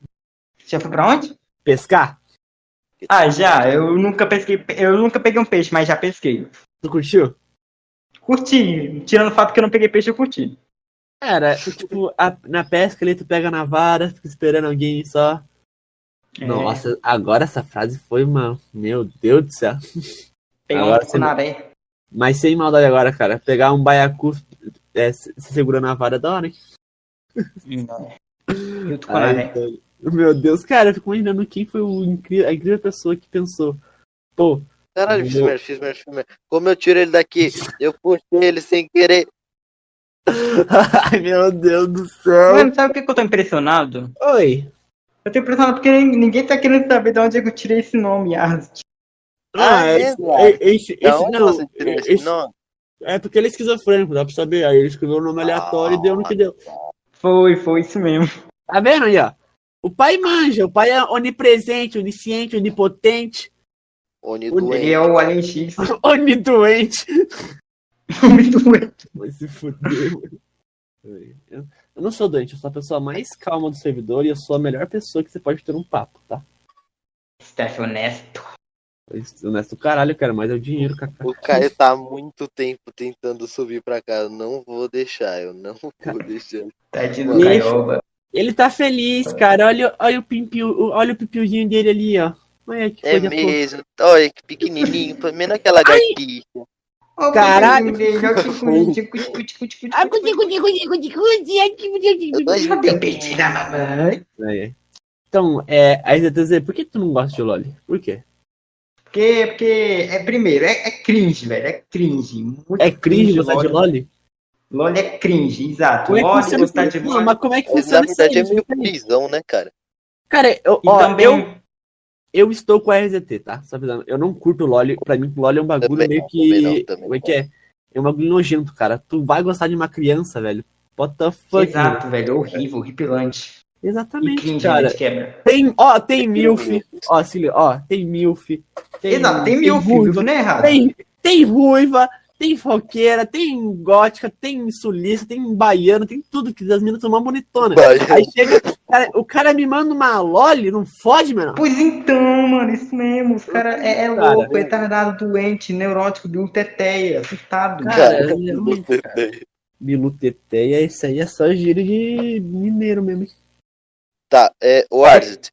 S2: Já foi pra onde?
S3: Pescar?
S2: Ah, já. Eu nunca pesquei. Eu nunca peguei um peixe, mas já pesquei.
S3: Tu curtiu?
S2: Curti. Tirando o fato que eu não peguei peixe, eu curti.
S3: Cara, tipo, a- na pesca ali tu pega na vara, fica esperando alguém só.
S2: É,
S3: Nossa, agora essa frase foi uma. Meu Deus do céu.
S2: Pegar
S3: agora
S2: um
S3: você. Mas sem maldade agora, cara. Pegar um baiacu é, se se segurando na vara é da hora, hein?
S2: E o tucunaré.
S3: então, meu Deus, cara, eu fico imaginando quem foi o incri- a incrível pessoa que pensou. Pô,
S1: Caralho, fiz merda, fiz merda, fiz merda. Como eu tiro ele daqui? Eu puxei ele sem querer.
S3: Ai, meu Deus do céu.
S2: Mano, sabe o que eu tô impressionado?
S3: Oi.
S2: Eu tô impressionado porque nin- ninguém tá querendo saber de onde é que eu tirei esse nome, Art.
S3: Ah,
S1: Ah,
S3: esse,
S1: exato.
S3: é- esse,
S1: Da
S3: esse
S1: onde
S3: não.
S1: esse
S3: esse- é porque ele é esquizofrênico, dá pra saber. Aí ele escreveu um nome aleatório e deu no que deu.
S2: Foi, foi isso mesmo.
S3: Tá vendo aí, ó? O pai manja, o pai é onipresente, onisciente, onipotente,
S1: Oni
S2: Ele é o Alien X.
S3: onidoente.
S2: Muito doente.
S3: Vai se fuder, mano. Eu, eu não sou doente, eu sou a pessoa mais calma do servidor e eu sou a melhor pessoa que você pode ter um papo, tá?
S2: Steph honesto.
S3: Honesto caralho, cara, mas é o dinheiro, cara.
S1: O Caio tá há muito tempo tentando subir pra cá. Eu não vou deixar, eu não vou deixar.
S2: Tadinho
S1: Mano.
S2: do Caioba.
S3: Ele tá feliz, cara. Olha, olha o pimpio, olha o pipiozinho dele ali, ó. Olha que
S1: É mesmo. Olha que pequenininho, menos aquela gatinha.
S3: Caralho.
S4: Ah.
S3: Então, é, aí você tá dizendo, por que tu não gosta de Loli? Por quê?
S2: Porque, porque, é, primeiro, é, é cringe, velho. É cringe. Muito
S3: É cringe gostar de
S2: Loli.
S3: Loli?
S2: Loli é cringe, exato.
S3: Como é você
S2: gostar de Loli.
S3: mas como é que
S1: Mas,
S3: funciona
S1: na verdade é
S3: isso
S1: meio prisão, né, cara?
S3: Cara, eu, ó,
S2: também,
S3: eu, eu estou com a RZT, tá? Só avisando. Eu não curto Loli. Pra mim, Loli é um bagulho
S1: Também
S3: meio que.
S1: não, também
S3: como é que é? É um bagulho nojento, cara. Tu vai gostar de uma criança, velho. What the fuck?
S2: exato, velho. Horrível, horripilante. E
S3: Exatamente,
S2: cringe,
S3: cara.
S2: né, quebra.
S3: Tem, ó, tem MILF. Ó, se liga, ó, tem MILF. Tem,
S2: exato, tem mil
S3: ruiva,
S2: filhos, né, errado?
S3: Tem, tem ruiva, tem foqueira, tem gótica, tem sulista, tem baiano, tem tudo que as meninas são mais bonitonas. Aí chega, cara, o cara me manda uma loli, não fode, mano.
S2: Pois então, mano, isso mesmo. Os caras é, é
S3: Cara,
S2: louco, retardado, doente, neurótico, de um teteia, assustado.
S3: Cara,
S1: Cara,
S3: eu não- Bilu Teteia, isso aí é só gírio de mineiro mesmo.
S1: Tá, é, o Arzit.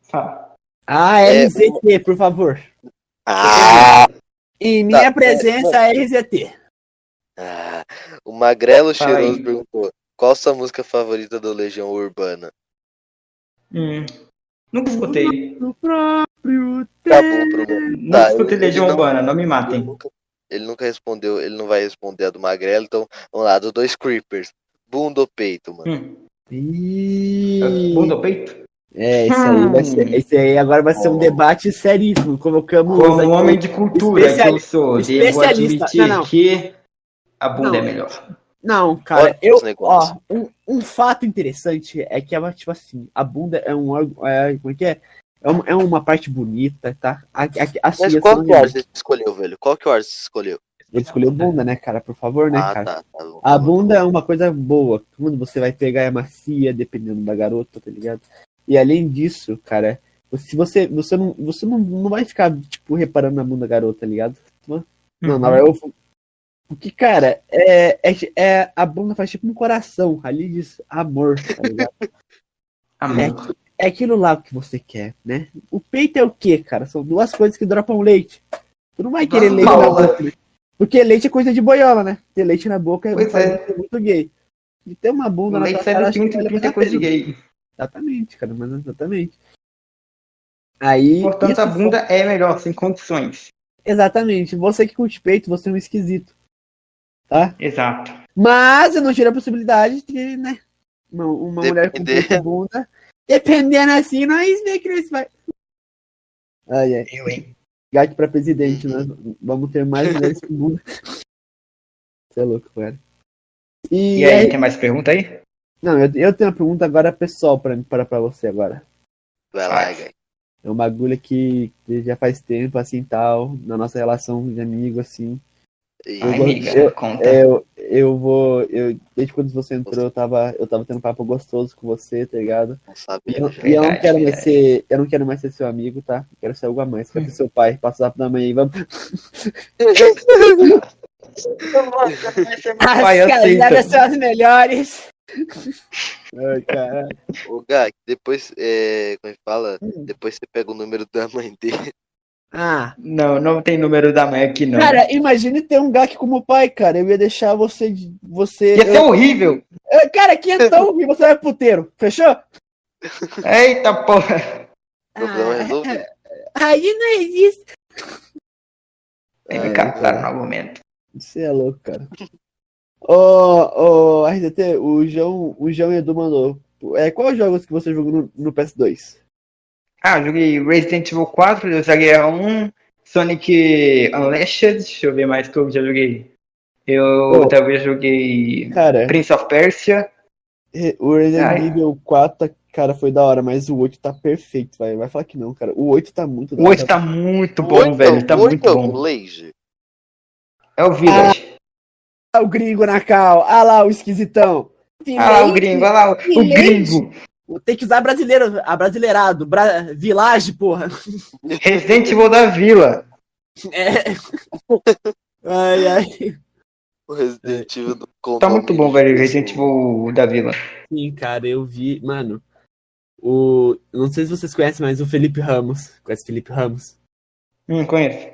S2: Fala.
S3: Ah,
S1: É,
S3: RZT, por favor.
S1: Ah!
S3: Em minha
S1: Tá,
S3: presença, RZT.
S1: ah. O Magrelo
S2: aí.
S1: Cheiroso perguntou: qual sua música favorita do Legião Urbana?
S2: Hum. Nunca escutei.
S3: No próprio
S1: Tá bom, problema.
S2: Nunca
S1: Tá,
S2: escutei
S1: ele
S2: Legião
S1: não-
S2: Urbana, não me
S1: Ele
S2: matem.
S1: nunca, ele nunca respondeu, ele não vai responder a do Magrelo, então vamos lá, do dois Creepers. Bunda ou peito, mano?
S2: Hum. Bunda ou peito?
S3: É, isso aí vai ser. Esse aí agora vai ser um debate seríssimo. Colocamos.
S2: Como
S3: aqui-
S2: um homem de cultura que
S3: especiali-
S2: eu sou, devo
S3: especialista.
S2: admitir
S3: Não, não.
S2: que a bunda
S3: Não.
S2: é melhor.
S3: Não, cara,
S1: Olha
S3: eu. Ó, um, um fato interessante é que ela, tipo assim, a bunda é um órgão. É, como é que é? É uma, é uma parte bonita, tá? A, a, assim,
S1: Mas qual que o
S3: ele
S1: Arzit escolheu, velho? Qual que o Arzit escolheu?
S3: Escolheu bunda, né, cara? Por favor, né,
S1: ah,
S3: cara?
S1: tá, tá bom.
S3: A bunda é uma coisa boa. Quando você vai pegar é macia, dependendo da garota, tá ligado? E além disso, cara, se você, você não, você não, não vai ficar, tipo, reparando na bunda da garota, tá ligado? Não, na
S2: Uhum.
S3: verdade, eu. Porque, cara, é, é, é, a bunda faz tipo um coração, ali diz amor, tá ligado?
S2: Amor.
S3: É aquilo lá que você quer, né? O peito é o quê, cara? São duas coisas que dropam leite. Tu não vai querer leite na
S2: Paula.
S3: Porque leite é coisa de boiola, né? Ter leite na boca é,
S2: é.
S3: muito gay. E ter uma bunda na
S2: leite sai
S3: cara,
S2: do
S3: acho que
S2: pinto, é coisa de gay.
S3: Exatamente, cara, mas exatamente. Aí.
S2: Portanto, a bunda é melhor, sem condições.
S3: Exatamente. Você que curte peito, você é um esquisito. Tá?
S2: Exato.
S3: Mas eu não tiro a possibilidade de, né? Uma, uma mulher com peito bunda. Dependendo assim, nós vê que nós vai. Ai, ai.
S2: Eu, hein?
S3: Gato pra presidente, né? Vamos ter mais mulheres com bunda. Você é louco, cara. E,
S2: E aí,
S3: aí-
S2: tem mais pergunta aí?
S3: Não, eu, eu tenho uma pergunta agora pessoal pra, pra, pra você agora.
S1: Vai lá, Gai.
S3: É um bagulho que, que já faz tempo, assim, tal, na nossa relação de amigo, assim.
S1: E-
S2: Ai,
S3: vou-
S2: amiga,
S3: eu-
S2: conta.
S3: Eu, eu vou. Eu, desde quando você entrou, eu tava, eu tava tendo um papo gostoso com você, tá ligado?
S1: Não
S3: E
S1: sabia.
S3: eu, e eu não
S2: Verdade,
S3: quero mais
S2: verdade.
S3: ser. Eu não quero mais ser seu amigo, tá? Eu quero ser algo a mais. Quero ser seu pai. Passa lá da mãe aí, vamos.
S2: Pai,
S3: As
S2: aceita.
S3: casadas são as melhores. Ai, caralho.
S1: Ô, Gai, depois, é, como é que fala?
S3: Hum.
S1: Depois você pega o número da mãe dele.
S3: Ah.
S2: Não, não tem número da mãe aqui, não.
S3: Cara, imagine ter um Gak como pai, cara. Eu ia deixar você. de- você
S2: Ia ser horrível.
S3: eu- Cara, que então e você vai puteiro. Fechou?
S2: Eita porra.
S1: Problema
S3: Ah,
S1: resolvido.
S3: Aí não existe.
S2: Aí me
S3: É,
S2: captaram no argumento.
S3: Você é louco, cara. Ô, ô, RDT, o João, o João Edu mandou. É, quais jogos que você jogou no, no PS2?
S2: Ah, eu joguei Resident Evil 4, Deus da Guerra 1, Sonic Unleashed, deixa eu ver mais que eu já joguei. Eu
S3: Pô.
S2: talvez joguei
S3: Cara,
S2: Prince of Persia.
S3: o Resident
S2: Ai.
S3: Evil 4, tá- cara, foi da hora, mas o 8 tá perfeito, vai. Vai falar que não, cara. O 8 tá muito da
S2: O 8
S3: hora.
S2: tá muito bom, velho. Tá muito bom.
S1: Laser.
S2: É o Village.
S3: Ah, o gringo na cal. Ah lá, o esquisitão.
S2: Ah lá o gringo, olha lá o, o gringo.
S3: Tem que usar brasileiro, a brasileirado. Bra... Village, porra.
S2: Resident Evil da Vila.
S3: É. Ai, ai.
S1: O Resident Evil do
S2: Tá muito bom, velho.
S1: condomínio.
S2: Resident Evil da Vila.
S3: Sim, cara, eu vi. Mano, o. Não sei se vocês conhecem, mas o Felipe Ramos. Conhece o Felipe Ramos?
S2: Hum, conheço.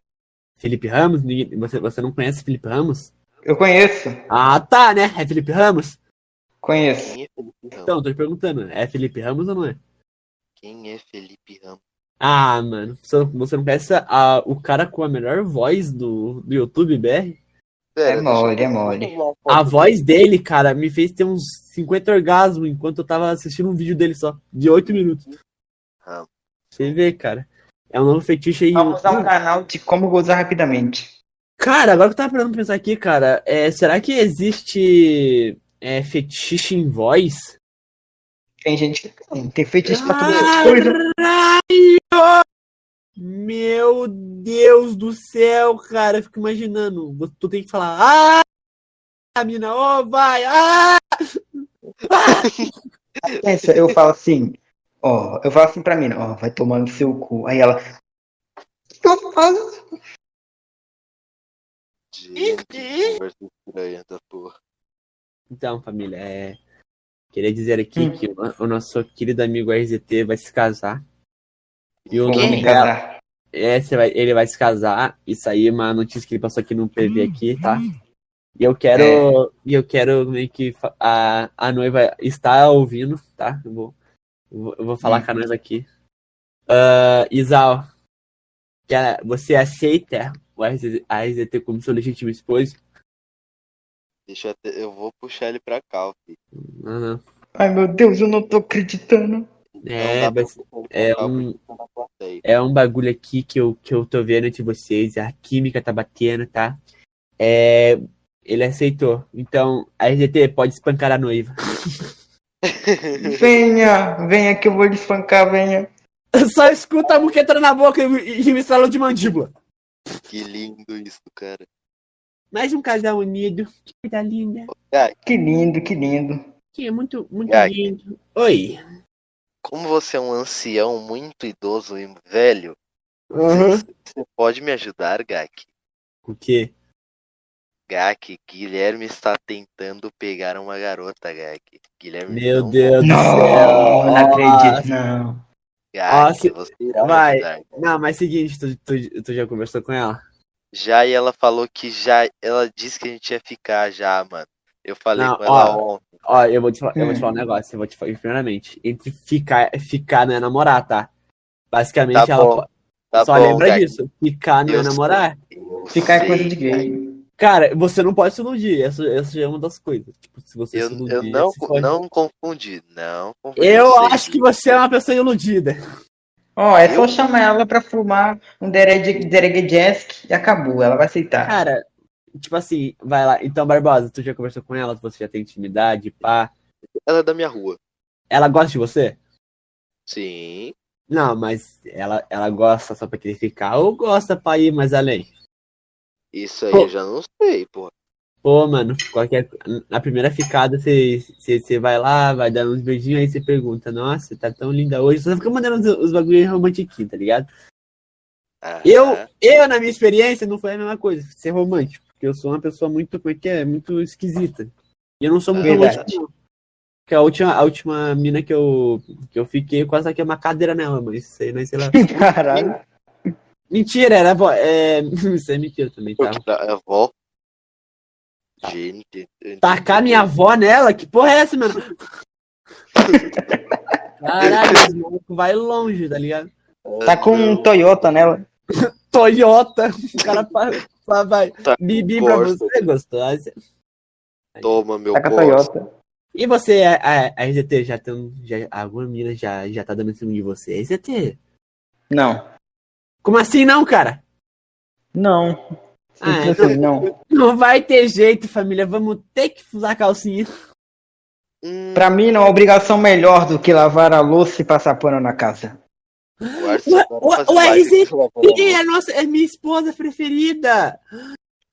S3: Felipe Ramos? Você, você não conhece Felipe Ramos?
S2: Eu conheço.
S3: Ah, tá, né? É Felipe Ramos?
S2: Conheço.
S1: Quem é Felipe Ramos?
S3: Então, tô te perguntando, é Felipe Ramos ou não é?
S1: Quem é Felipe Ramos?
S3: Ah, mano, você você não conhece a- o cara com a melhor voz do, do YouTube BR?
S2: É mole, é mole.
S3: A voz dele, cara, me fez ter uns 50 orgasmos enquanto eu tava assistindo um vídeo dele só, de 8 minutos.
S1: Ah.
S3: Você vê, cara. É um novo fetiche aí.
S2: Vamos usar um canal de como gozar rapidamente.
S3: Cara, agora que eu tava parando pra pensar aqui, cara, é, será que existe é, fetiche em voz?
S2: Tem gente que tem. Tem fetiche pra todas as coisas.
S3: Caralho! Meu Deus do céu, cara, eu fico imaginando. Tu tem que falar, ah! A mina, ô, vai, ah!
S2: Pensa, eu falo assim, ó, eu falo assim pra mim, ó, vai tomando seu cu. Aí ela. "O que eu faço?
S1: Gente, que conversa estranha da porra.
S3: Então, família, é... queria dizer aqui
S2: Hum.
S3: que o, o nosso querido amigo RZT vai se casar. E o nome
S2: me
S3: dela, é, vai- ele vai se casar. Isso aí é uma notícia que ele passou aqui no PV aqui, tá? E eu quero, e eu quero meio que a, a noiva está ouvindo, tá? Eu vou, eu vou, eu vou falar
S2: Hum.
S3: com a noiva aqui. Ah, Isal, você aceita o RZT como seu legítimo esposo?
S1: Deixa eu, até- eu vou puxar ele pra cá, filho.
S3: Não, não.
S2: Ai meu Deus, eu não tô acreditando.
S3: É,
S1: pra
S3: é um-
S1: tá.
S3: É um bagulho aqui que eu, que eu tô vendo entre vocês, a química tá batendo, tá? É, ele aceitou. Então, a RGT pode espancar a noiva.
S2: Venha, venha que eu vou lhe espancar, venha.
S3: Só escuta a muqueta na boca e, e me estralo de mandíbula.
S1: Que lindo isso, cara.
S3: Mais um casal unido. Que coisa linda.
S2: Que lindo, que lindo.
S3: Que é muito, muito
S1: Ai.
S3: lindo. Oi.
S1: Como você é um ancião muito idoso e velho,
S3: Uhum.
S1: você pode me ajudar, Gak?
S3: O quê?
S1: Gak, Guilherme está tentando pegar uma garota, Gak. Guilherme
S3: Meu
S1: não
S3: Deus do
S2: Não,
S3: céu.
S2: não acredito, não.
S1: Gak,
S3: Nossa,
S1: você irá
S3: vai.
S1: ajudar.
S3: Não, mas seguinte, tu, tu, tu já conversou com ela?
S1: Já e ela falou que já. Ela disse que a gente ia ficar já, mano. Eu falei
S3: Não,
S1: com ela
S3: ó,
S1: ontem.
S3: Ó, eu vou te, fa- eu vou te falar um negócio. Eu vou te falar, primeiramente, entre ficar, ficar não é namorar, tá? Basicamente,
S1: Tá
S3: ela
S1: bom, Tá
S3: só
S1: bom,
S3: lembra
S1: Gak.
S3: disso. Ficar não é namorar.
S2: Ficar é coisa de gay.
S3: Cara, você não pode se iludir. Essa, essa já é uma das coisas. Tipo, se você
S1: Eu,
S3: se iludir,
S1: eu não,
S3: se fode.
S1: não confundi, não confundi.
S3: Eu acho que você é uma pessoa iludida.
S2: Ó, é só
S1: Eu?
S2: chamar ela pra fumar um Deregedesk e acabou, ela vai aceitar.
S3: Cara, tipo assim, vai lá. Então, Barbosa, tu já conversou com ela? Você já tem intimidade, pá.
S1: Ela é da minha rua.
S3: Ela gosta de você?
S1: Sim.
S3: Não, mas ela, ela gosta só pra querer ficar ou gosta pra ir mais além?
S1: Isso aí
S3: Pô.
S1: eu já não sei, pô.
S3: Pô, mano, qualquer. Na primeira ficada, você, você, você vai lá, vai dando uns beijinhos, aí você pergunta, nossa, tá tão linda hoje. Você fica mandando os, os bagulhos romantiquinhos, tá ligado? Eu, eu, na minha experiência, não foi a mesma coisa, ser romântico. Porque eu sou uma pessoa muito, como é que é? Muito esquisita. E eu não sou muito romântico, não. Porque a última, a última mina que eu, que eu fiquei, eu quase saquei uma cadeira nela, mas sei, não sei lá.
S2: Caralho.
S3: Mentira, era. É... Isso é mentira também, tá?
S1: Avó. Gente. eu
S3: Tacar minha avó nela? Que porra é essa, mano? Caralho, esse maluco vai longe, tá ligado?
S2: Tá com um Toyota nela.
S3: Toyota. O cara fa- vai.
S1: Tá
S3: Bibi pra você, gostosa.
S1: Toma, meu
S2: Tá com a
S1: Corsa.
S2: Toyota.
S3: E você, a, a, a RZT, já tem. Já, alguma mina já, já tá dando em cima de você? RZT?
S2: Não.
S3: Como assim não, cara?
S2: Não.
S3: Ah,
S2: Simples assim, não.
S3: Não vai ter jeito, família. Vamos ter que usar calcinha.
S1: Hum,
S2: Pra mim, não é obrigação melhor do que lavar a louça e passar pano na casa.
S1: o live
S3: esse-
S1: com a
S3: é, nossa, é minha esposa preferida.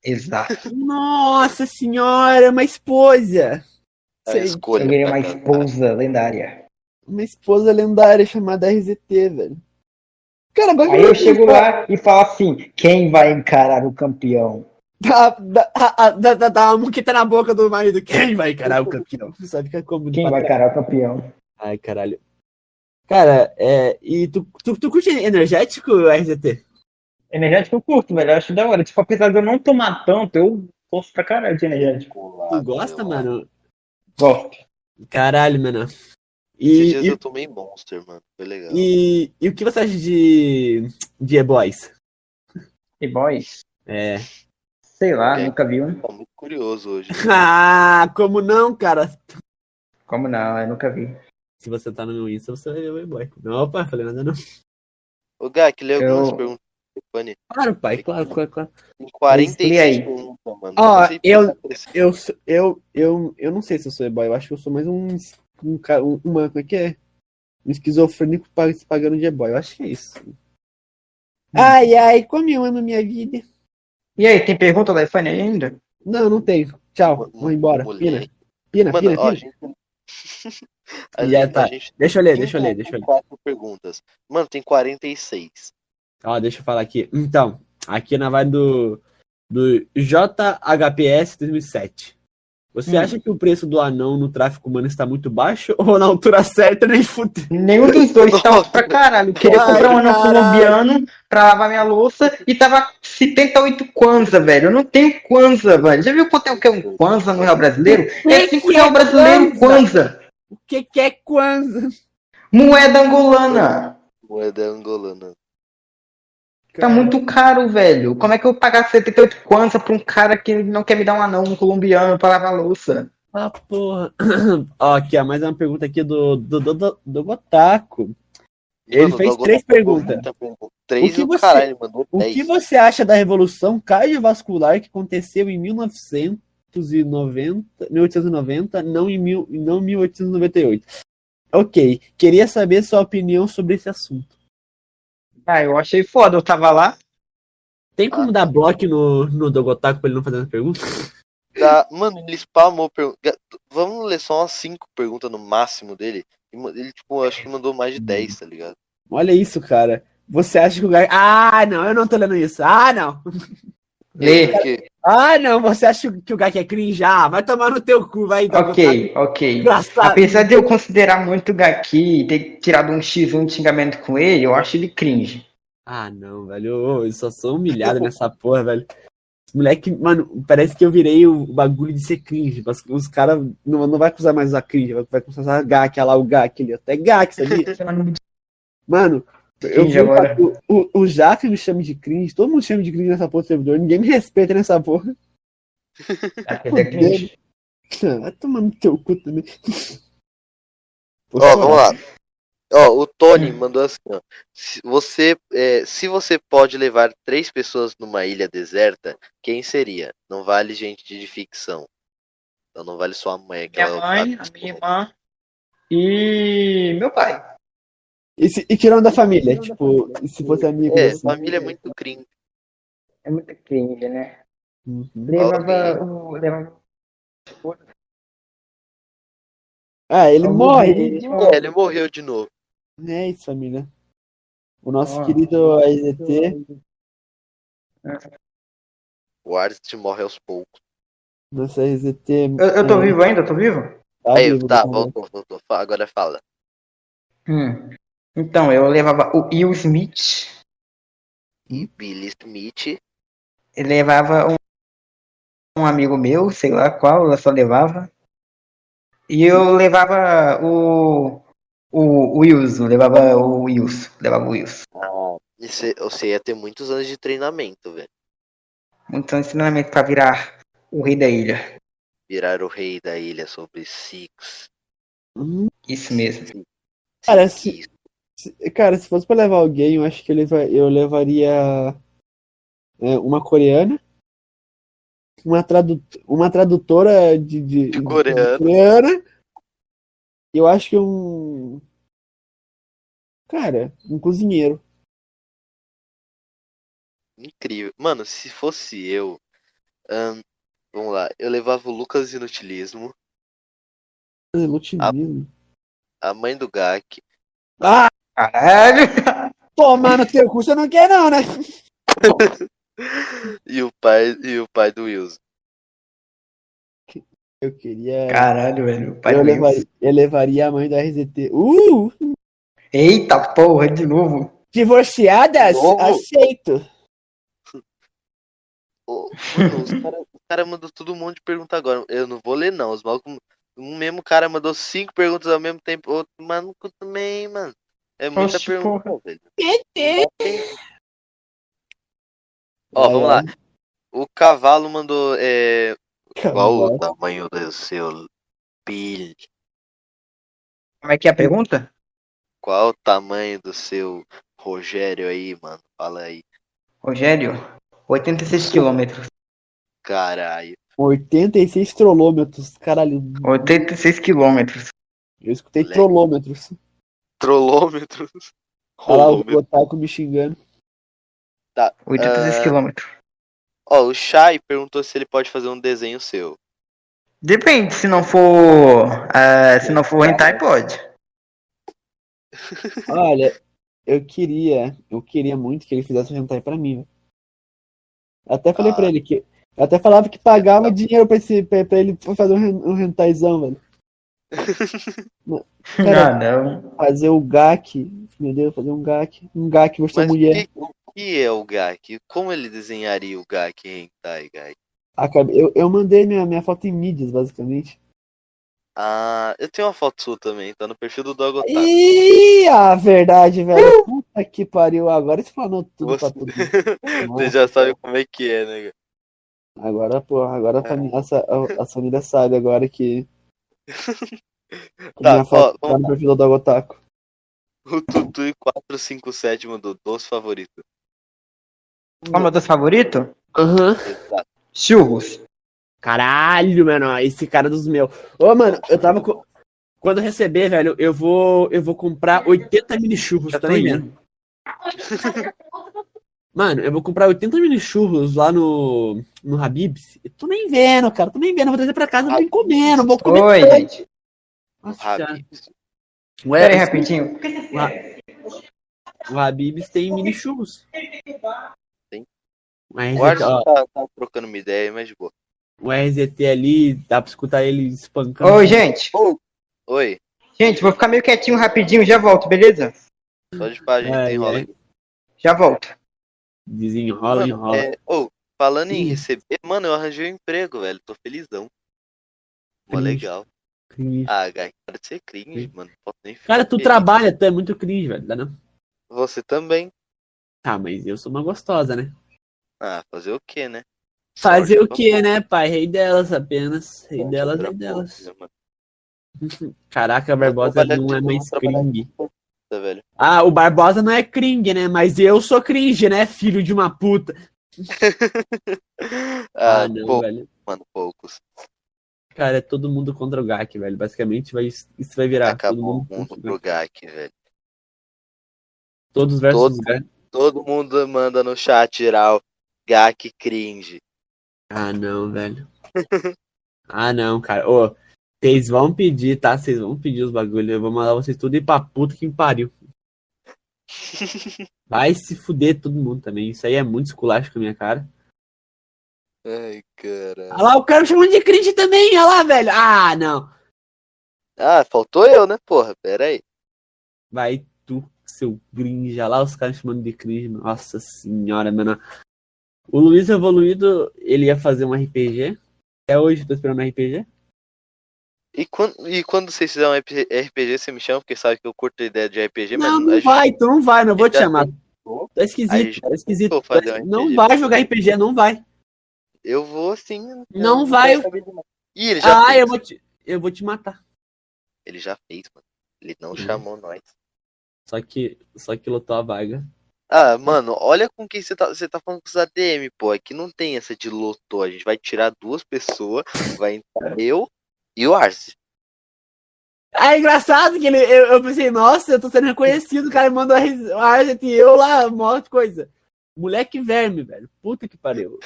S2: Exato.
S3: Nossa senhora, uma esposa.
S1: a
S3: Sei,
S1: escolha.
S2: Eu queria uma esposa lendária.
S3: uma esposa lendária chamada RZT, velho. Cara, agora que
S2: Aí eu chego lá e falo assim: quem vai encarar o campeão?
S3: Dá, dá, dá, dá uma muqueta na boca do marido. Quem vai encarar o campeão? Sabe que é como
S2: Quem vai encarar o campeão?
S3: Ai, caralho. Cara, é. E tu, tu, tu curte energético, RZT?
S2: Energético eu curto, velho. Eu acho da hora. Tipo, apesar de eu não tomar tanto, eu gosto pra caralho de energético.
S3: Tu gosta, mano?
S2: Gosto.
S3: Caralho, mano.
S1: Esses
S3: E,
S1: dias
S3: e,
S1: eu tomei Monster, mano. Foi legal.
S3: e, e o que você acha de. de E-Boys?
S2: E boys?
S3: É.
S2: Sei lá,
S1: É.
S2: nunca vi um.
S1: Tá muito curioso hoje.
S3: Ah, como não, cara?
S2: Como não? Eu nunca vi.
S3: Se você tá no meu Insta, você vai ver o E-Boy. Não, opa, falei nada não.
S1: Ô, Gak, algumas
S2: Eu-
S1: perguntas do Fanny.
S3: Claro, pai, claro, claro, claro.
S1: 46
S2: aí.
S1: perguntas, mano.
S3: Ó, eu-. Eu, sou- eu, eu, eu não sei se eu sou E-Boy, eu acho que eu sou mais um. Um, um uma. Como é que é? Um esquizofrênico se pagando de E-Boy, eu acho que é isso. Ai, ai, como eu amo minha vida.
S2: E aí, tem pergunta da iPhone ainda?
S3: Não, não tenho. Tchau, vou embora. Pina, pina,
S1: Mano,
S3: pina,
S1: ó,
S3: pina.
S1: gente...
S3: Já
S1: gente-
S3: tá.
S1: gente
S3: Deixa eu ler,
S1: tem
S3: deixa eu ler, deixa eu ler.
S1: quatro perguntas. Mano, tem 46.
S3: Ó, deixa eu falar aqui. Então, aqui na vai do, do JHPS 2007. Você
S2: Hum.
S3: acha que o preço do anão no tráfico humano está muito baixo ou na altura certa nem fudeu?
S2: Nenhum dos dois tá alto pra caralho. Eu queria
S3: Ai,
S2: comprar um anão
S3: caralho.
S2: colombiano pra lavar minha louça e tava 78 kwanza, velho. Eu não tenho kwanza, velho. Já viu quanto é o que é um kwanza no real brasileiro? É 5 real brasileiro kwanza.
S3: O que, que é Kwanzaa?
S2: Moeda angolana.
S1: Moeda angolana.
S2: Tá muito caro, velho. Como é que eu vou pagar 78 kwanza pra um cara que não quer me dar um anão um colombiano pra lavar a louça?
S3: Ah, porra. Ó, aqui, ó, mais uma pergunta aqui do, do, do, do, do Gotaku. Ele
S1: Mano,
S3: fez três perguntas.
S1: pergunta. Três
S3: O que
S1: e
S3: você-
S1: caralho,
S3: O
S1: 10.
S3: que você acha da revolução cardiovascular que aconteceu em 1990, 1890, não em, mil, não em 1898? Ok, queria saber sua opinião sobre esse assunto.
S2: Ah, eu achei foda. Eu tava lá.
S3: Tem como dar bloco no, no Dogotaku pra ele não fazer as perguntas?
S1: Tá, Mano, ele spamou pergunta. Vamos ler só umas 5 perguntas no máximo dele. Ele, tipo, acho que mandou mais de 10, tá ligado?
S3: Olha isso, cara. Você acha que o Gak. Ah, não, eu não tô lendo isso. Ah, não.
S2: Lê.
S1: Porque,
S3: Ah, não, você acha que o Gak é cringe? Ah, vai tomar no teu cu, vai. Dogotaku.
S2: Ok, ok.
S3: Engraçado.
S2: Apesar de eu considerar muito o Gaki e ter tirado um X1 de xingamento com ele, eu acho ele cringe.
S3: Ah, não, velho. Eu, só sou humilhado nessa porra, velho. Moleque, mano, parece que eu virei o bagulho de ser cringe. Mas os caras não, não vai usar mais usar cringe, vai, vai começar a usar gak, olha lá o gak ali. Até gak, sabia? Mano, eu vi
S2: agora.
S3: o, o, o Jack me chama de cringe, todo mundo chama de cringe nessa porra do servidor, ninguém me respeita nessa porra.
S2: Ele é cringe.
S3: Vai tomar no teu cu também.
S1: ó, vamos lá. Ó, o Tony mandou assim, ó. Se você, é, se você pode levar três pessoas numa ilha deserta, quem seria? Não vale gente de ficção. Então não vale sua mãe. que
S2: Minha mãe, a minha irmã e meu pai.
S3: E, se, e tirando da família, tipo, e se fosse amigo
S1: É,
S3: assim?
S1: família é muito cringe.
S2: É muito cringe, né?
S3: Uhum.
S2: Levava o. Levava...
S3: Ah, ele morre.
S2: ver.
S1: É, ele morreu de novo.
S3: É isso, família. O nosso
S2: Ó.
S3: querido AZT,
S1: O Art morre aos poucos.
S3: nosso RZT.
S2: Eu, eu tô vivo ainda? Tô vivo?
S3: Tá
S1: Aí,
S3: vivo,
S1: tá,
S3: tá
S1: voltou, voltou. Agora fala.
S2: Hum. Então, eu levava o Will Smith.
S1: E Billy Smith.
S2: Eu levava um, um amigo meu, sei lá qual, eu só levava. E eu levava o. O Wilson, levava o Wilson, levava o Wilson.
S1: Ah, Você, você ia ter muitos anos de treinamento, velho.
S2: Muito ensinamento pra virar o rei da ilha.
S1: Virar o rei da ilha sobre Six.
S2: Isso mesmo.
S3: Se- cara, se fosse pra levar alguém, eu acho que eu, eu levaria é, uma coreana, uma, tradu- uma tradutora de, de, de
S1: Coreana.
S3: coreana. Eu acho que um. Cara, um cozinheiro.
S1: Incrível. Mano, se fosse eu. vamos lá. Eu levava o Lucas Inutilismo,
S3: Inutilismo.
S1: a mãe do Gak.
S3: Ah,
S2: Caralho!
S3: tomar no teu cu, você não quer não, né?
S1: E o pai, e o pai do Wilson.
S3: Eu queria.
S2: Caralho, velho. Pai
S3: eu,
S2: do
S3: levaria,
S2: Wilson.
S3: eu levaria a mãe da RZT. Uh!
S2: Eita porra, de novo.
S3: Divorciadas?
S1: Novo?
S3: Aceito.
S1: Ô, mano, os caras cara mandou todo mundo de pergunta agora. Eu não vou ler, não. Os malucos. Um mesmo cara mandou cinco perguntas ao mesmo tempo. Outro maluco também, mano. É muita
S2: Oxe,
S1: pergunta, velho.
S4: Deus.
S1: Ó, vamos lá. O cavalo mandou. É, qual o tamanho do seu Bill?
S2: Como é que é a pergunta?
S1: Qual o tamanho do seu Rogério aí, mano? Fala aí.
S2: Rogério, 86 quilômetros.
S1: Caralho.
S3: 86 trolômetros. Caralho,
S2: 86 quilômetros.
S3: eu escutei
S1: Legal.
S3: trolômetros.
S1: Trollômetros.
S3: Olha lá o. Otaku me xingando.
S2: 86
S1: Ah.
S2: quilômetros.
S1: Ó, o Shai perguntou se ele pode fazer um desenho seu.
S2: Depende, se não for. ah, se não for hentai, pode.
S3: Olha, eu queria, eu queria muito que ele fizesse um hentai pra mim, velho. Até falei
S1: Ah.
S3: pra ele que. Eu até falava que pagava dinheiro pra, esse, pra, pra ele fazer um, um hentaizão, velho. Cara,
S2: Ah, não.
S3: fazer o GAC. Meu Deus, fazer um GAC. Um GAC versão
S1: Mas o
S3: mulher.
S1: que, o que é o Gak? Como ele desenharia o Gak em Hentai, Gak?
S3: Acabei- Eu, eu mandei minha, minha foto em mídias, basicamente.
S1: Ah, eu tenho uma foto sua também, tá no perfil do Dogotaku.
S3: Ih, a verdade, velho. Puta que pariu. Agora explanou tudo pra
S1: Você-
S3: tudo.
S1: Você já sabe como é que é, né?
S3: Agora, porra, agora a,
S1: É.
S3: família, a, a família sabe agora que.
S1: Tá, ó,
S3: tá no perfil do Dogotaku.
S1: O Tutui457 mandou doce favorito.
S2: Qual é o meu doce favorito?
S3: Aham.
S1: Exato.
S2: Churros.
S3: Caralho, mano, esse cara dos meus. Ô, mano, eu tava com. Quando eu receber, velho, eu vou, eu vou comprar 80 mini churros,
S2: Já
S3: tá
S2: tô
S3: nem
S2: indo.
S3: vendo? Mano, eu vou comprar 80 mini churros lá no, no Habibs. Eu tô nem vendo, cara, tô nem vendo. Vou trazer pra casa, vou comendo, vou comer.
S2: Oi, gente.
S3: Nossa, já.
S1: Habibs.
S3: Ué,
S2: Pera aí,
S3: esse-
S2: rapidinho.
S3: O Habibs tem mini churros.
S1: Tem.
S3: O RZT,
S1: O Arson
S3: ó,
S1: tá, tá trocando uma ideia, mas de boa.
S3: o RZT ali, dá pra escutar ele espancando.
S2: Oi, gente.
S1: Oi,
S2: Gente, vou ficar meio quietinho rapidinho, já volto, beleza?
S1: pode parar, a gente
S3: É,
S1: enrola
S3: é.
S2: Já volto.
S3: Desenrola,
S1: Mano,
S3: enrola.
S1: é, ô, falando em receber, mano, eu arranjei um emprego, velho. Tô felizão. Mó
S3: Cringe.
S1: legal.
S3: Cringe.
S1: Ah, Gak, para de ser cringe, mano.
S3: Cara, tu
S1: feliz.
S3: trabalha, tu é muito cringe, velho. Dá não?
S1: Você também.
S3: Ah, mas eu sou uma gostosa, né?
S1: Ah, fazer o quê, né?
S3: Fazer
S1: Sorte
S3: o quê, né, pai? Rei delas apenas. Rei
S1: Sorte
S3: delas, rei delas.
S1: poucos, né?
S3: Caraca, a Barbosa não é mais cringe.
S1: Tá, velho.
S3: Ah, o Barbosa não é cringe, né? Mas eu sou cringe, né, filho de uma puta?
S1: Ah,
S3: Ah, não, velho.
S1: mano, poucos.
S3: Cara, é todo mundo contra o Gak, velho. Basicamente, vai, isso vai virar. todo
S1: Acabou
S3: mundo
S1: o mundo
S3: contra o
S1: pro.
S3: Gak,
S1: velho.
S3: Todos versus
S1: Todo-
S3: Gak.
S1: Todo mundo manda no chat geral. Gak cringe.
S3: Ah, não, velho. ah, não, cara. Ô, vocês vão pedir, tá? Vocês vão pedir os bagulhos. Eu vou mandar vocês tudo ir pra puta que me pariu. Vai se fuder todo mundo também. Isso aí é muito esculacho com a minha cara.
S1: Ai, caralho.
S3: Olha lá, o cara me chamando de cringe também. Olha lá, velho. Ah, não.
S1: Ah, faltou eu, né, porra? Pera aí.
S3: Vai tu, seu cringe. Olha lá, os caras chamando de cringe. Nossa senhora, mano. O Luiz Evoluído, ele ia fazer um RPG. Até hoje eu tô esperando um RPG.
S1: E quando, e quando vocês fizerem um RPG, você me chama, porque sabe que eu curto a ideia de RPG, mas
S3: Não,
S1: a
S3: não
S1: gente-
S3: vai, tu não vai, não vou te chamar. Tá esquisito, tá esquisito. Não vai jogar RPG, não vai.
S1: Eu vou sim. eu
S4: Não vai.
S1: Ih, ele já
S3: Ah,
S1: fez.
S3: eu vou, te, eu vou te matar.
S1: Ele já fez, mano. Ele não
S3: Hum.
S1: chamou nós.
S3: Só que, só que lotou a vaga.
S1: Ah, mano, olha com quem você tá. Você tá falando com os ADM, pô. Aqui não tem essa de lotou. A gente vai tirar duas pessoas. Vai entrar eu e o Arce.
S3: Ah, é engraçado que ele, eu, eu pensei, nossa, eu tô sendo reconhecido, o cara mandou a ris- a Argent e eu lá, de coisa. Moleque verme, velho. Puta que pariu.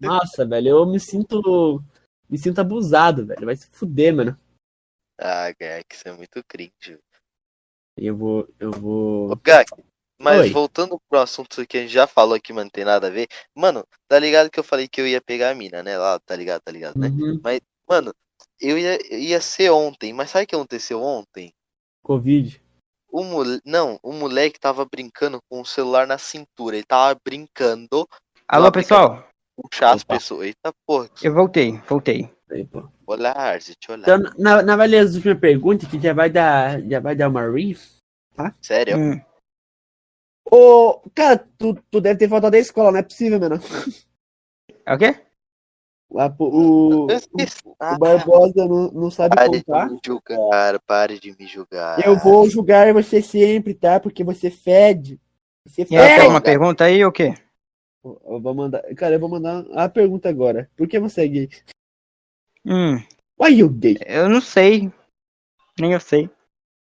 S3: Nossa, velho, eu me sinto. Me sinto abusado, velho. Vai se fuder, mano.
S1: Ah, Gak, isso é muito cringe.
S3: Eu vou. Eu vou.
S1: Ô, Gak, mas
S3: Oi.
S1: voltando pro assunto que a gente já falou aqui, mano, não tem nada a ver. Mano, tá ligado que eu falei que eu ia pegar a mina, né? Lá, tá ligado, tá ligado, né?
S3: Uhum.
S1: Mano, eu ia, ia ser ontem, mas sabe o que aconteceu ontem?
S3: Covid.
S1: O mole... Não, o moleque tava brincando com o celular na cintura. Ele tava brincando
S2: Alô, pessoal.
S1: puxar as
S3: Opa.
S1: pessoas. Eita porra, que...
S2: Eu voltei, voltei.
S3: Aí, pô.
S1: olha a Arzit, olha.
S3: Então, na, na avaliação da última pergunta, que já vai dar. Já vai dar uma riff.
S1: Sério?
S2: Hum.
S3: Ô, cara, tu, tu deve ter faltado da escola, não é possível, mano.
S2: É o quê?
S3: A- o,
S1: esqueci.
S3: o
S1: Ah,
S3: Barbosa não, não sabe
S1: pare de
S3: contar.
S1: me julgar, pare de me julgar.
S3: Eu vou julgar você sempre, tá? Porque você fede. Você
S2: E aí, tem
S3: fede.
S2: uma pergunta aí ou o quê?
S3: Eu vou mandar. Cara, eu vou mandar a pergunta agora. Por que você é gay?
S2: Hum,
S3: Why you gay?
S2: eu não sei. Nem eu sei.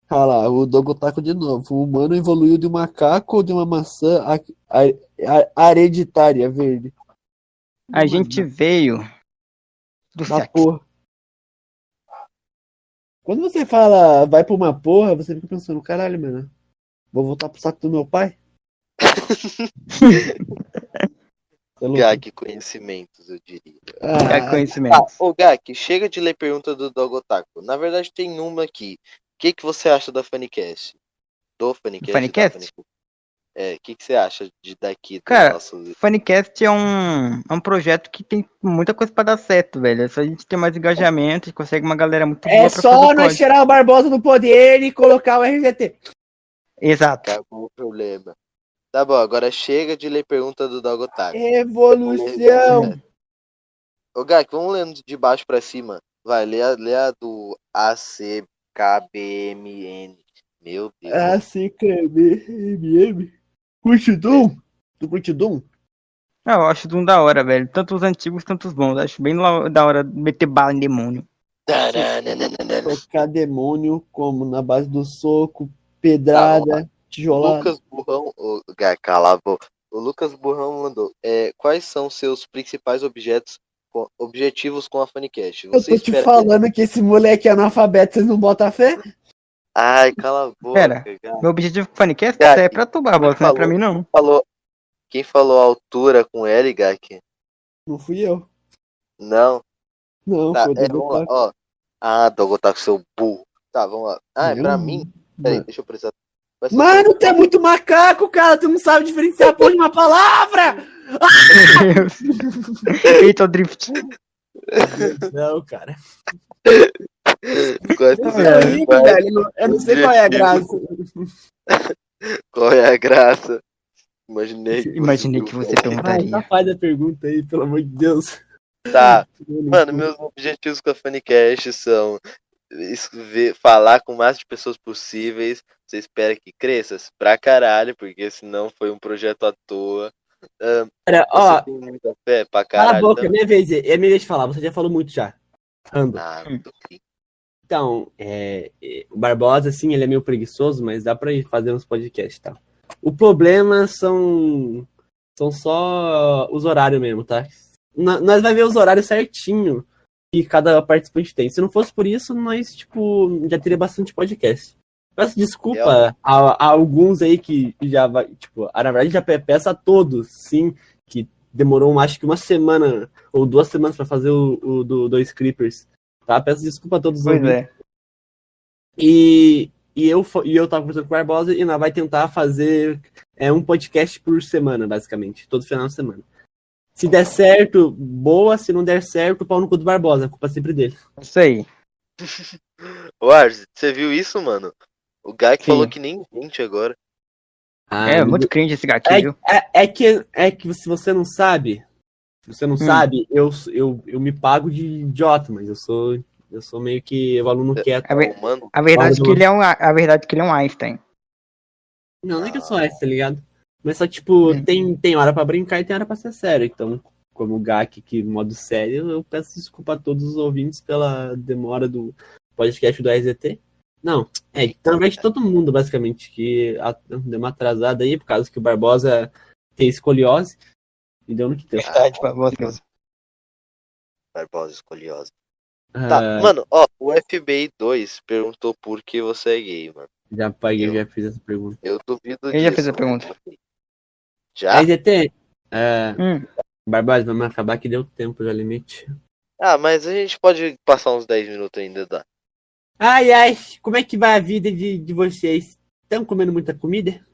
S3: Olha lá, o Dogotaco de novo. O humano evoluiu de um macaco ou de uma maçã a- a- a- hereditária verde?
S2: A gente veio do
S3: Uma
S2: sexo.
S3: porra. Quando você fala vai pra uma porra, você fica pensando, caralho, mano, vou voltar pro saco do meu pai? Louco?
S1: Gak, conhecimentos, eu diria.
S3: Ah,
S2: É
S1: Tá,
S2: conhecimento.
S1: ô Gak, chega de ler pergunta do Dogotaku. Na verdade, tem uma aqui. O que, que você acha da Funicast? Do Funicast? da
S2: Funicast?
S1: É, o que, que você acha de daqui do
S2: Cara,
S1: nosso.
S2: Funicast é um, é um projeto que tem muita coisa pra dar certo, velho. É só a gente ter mais engajamento, a gente consegue uma galera muito boa
S3: É
S2: pra
S3: só nós
S2: pod.
S3: tirar o Barbosa do poder e colocar o RGT.
S2: Exato.
S1: Acabou o problema. Tá bom, agora chega de ler pergunta do Dogotaku.
S3: Evolução.
S1: Ô Gak, vamos lendo de baixo pra cima. Vai, lê a, lê a do ACKBMN. Meu Deus.
S3: ACKMM. Curte Doom? Tu curte Doom?
S2: Ah, eu acho Doom da hora, velho. Tanto os antigos, tanto os bons. Acho bem da hora meter bala em demônio.
S3: Tocar demônio como na base do soco, pedrada, tijolada.
S1: Lucas Burrão. Gak, cala a boca. O Lucas Burrão mandou. É, quais são seus principais objetos, objetivos com a Funicast?
S3: Eu tô te
S1: espera-
S3: falando que esse moleque é analfabeto, vocês não botam fé?
S1: Ai, cala a boca.
S2: Pera.
S1: Gak.
S2: Meu objetivo com o Funicast
S1: Cara,
S2: é pra tu, Barbosa, não é pra
S1: falou.
S2: mim, não.
S1: Falou, quem falou altura com L, Gak?
S3: Não fui eu.
S1: Não.
S3: Não,
S1: Tá,
S3: foi
S1: é, vamos lá, ó. Ah, Dogotaku, seu burro. Tá, vamos lá. Ah, é pra mim? Peraí, deixa eu precisar.
S3: Mano, tu é muito macaco, cara. Tu não sabe diferenciar de uma palavra.
S2: Eita, o drift.
S3: Não, cara.
S1: Qual é, vai-
S3: velho. eu não- Eu não sei qual é a graça.
S1: qual é a graça? Imaginei que
S2: Imaginei que você
S3: Vai,
S2: perguntaria.
S3: só faz a pergunta aí, pelo amor de Deus.
S1: Tá, mano, meus objetivos com a Funicast são ver- falar com o máximo de pessoas possíveis. Você espera que cresça? Pra caralho, porque senão foi um projeto à toa.
S3: Cara,
S1: Você
S3: ó,
S1: tem muita fé? Pra
S3: cala a
S1: caralho.
S3: boca, é
S1: também.
S3: minha vez. É minha vez de falar, você já falou muito já. Anda.
S1: Ah, cringe.
S3: Então, é, é, o Barbosa, assim, ele é meio preguiçoso, mas dá pra ir fazer uns podcasts tal. O problema são, são só os horários mesmo, tá? Nós vai ver os horários certinho que cada participante tem. Se não fosse por isso, nós, tipo, já teria bastante podcast. Peço desculpa a, a alguns aí que já vai, tipo, na verdade já pe- peço a todos, sim, que demorou acho que uma semana ou duas semanas pra fazer o, o do dois Creepers. Tá? Peço desculpa a todos os
S2: Pois é.
S3: E, e, eu, e eu tava conversando com o Barbosa e nós vai tentar fazer é, um podcast por semana, basicamente. Todo final de semana. Se der certo, boa. Se não der certo, pau no cu do Barbosa. A culpa é sempre dele.
S2: Isso aí.
S1: Ô, você viu isso, mano? O Gak
S2: Sim.
S1: falou que nem gente agora.
S3: Ah,
S2: é, muito cringe esse gatilho.
S3: É, é que, é que se você não sabe, se você não
S2: Hum.
S3: sabe, eu, eu, eu me pago de idiota, mas eu sou, eu sou meio que o aluno quieto.
S2: A, ver-
S1: Mano,
S2: a verdade é que ele é um, a verdade é que ele é um Einstein.
S3: Não, não é que eu sou essa, tá ligado? Mas só, tipo,
S2: Hum.
S3: tem, tem hora pra brincar e tem hora pra ser sério. Então, como o GAC aqui, modo sério, eu peço desculpa a todos os ouvintes pela demora do podcast do RZT. Não, é, talvez todo mundo, basicamente, que deu uma atrasada aí, por causa que o Barbosa tem escoliose. E deu no que deu.
S2: Verdade, Barbosa.
S1: Barbosa escoliosa.
S3: Ah,
S1: Tá, mano, ó, o FBI 2 perguntou por que você é gay, mano.
S3: já paguei,
S1: eu-
S3: já fiz essa pergunta.
S1: Eu duvido
S2: Ele já
S1: disso,
S2: fez a pergunta.
S1: Já?
S3: RZT, é,
S2: Hum,
S3: Barbosa, vamos acabar que deu tempo já limite.
S1: Ah, mas a gente pode passar uns 10 minutos ainda, dá.
S3: Ai, ai, como é que vai a vida de, de vocês? Estão comendo muita comida?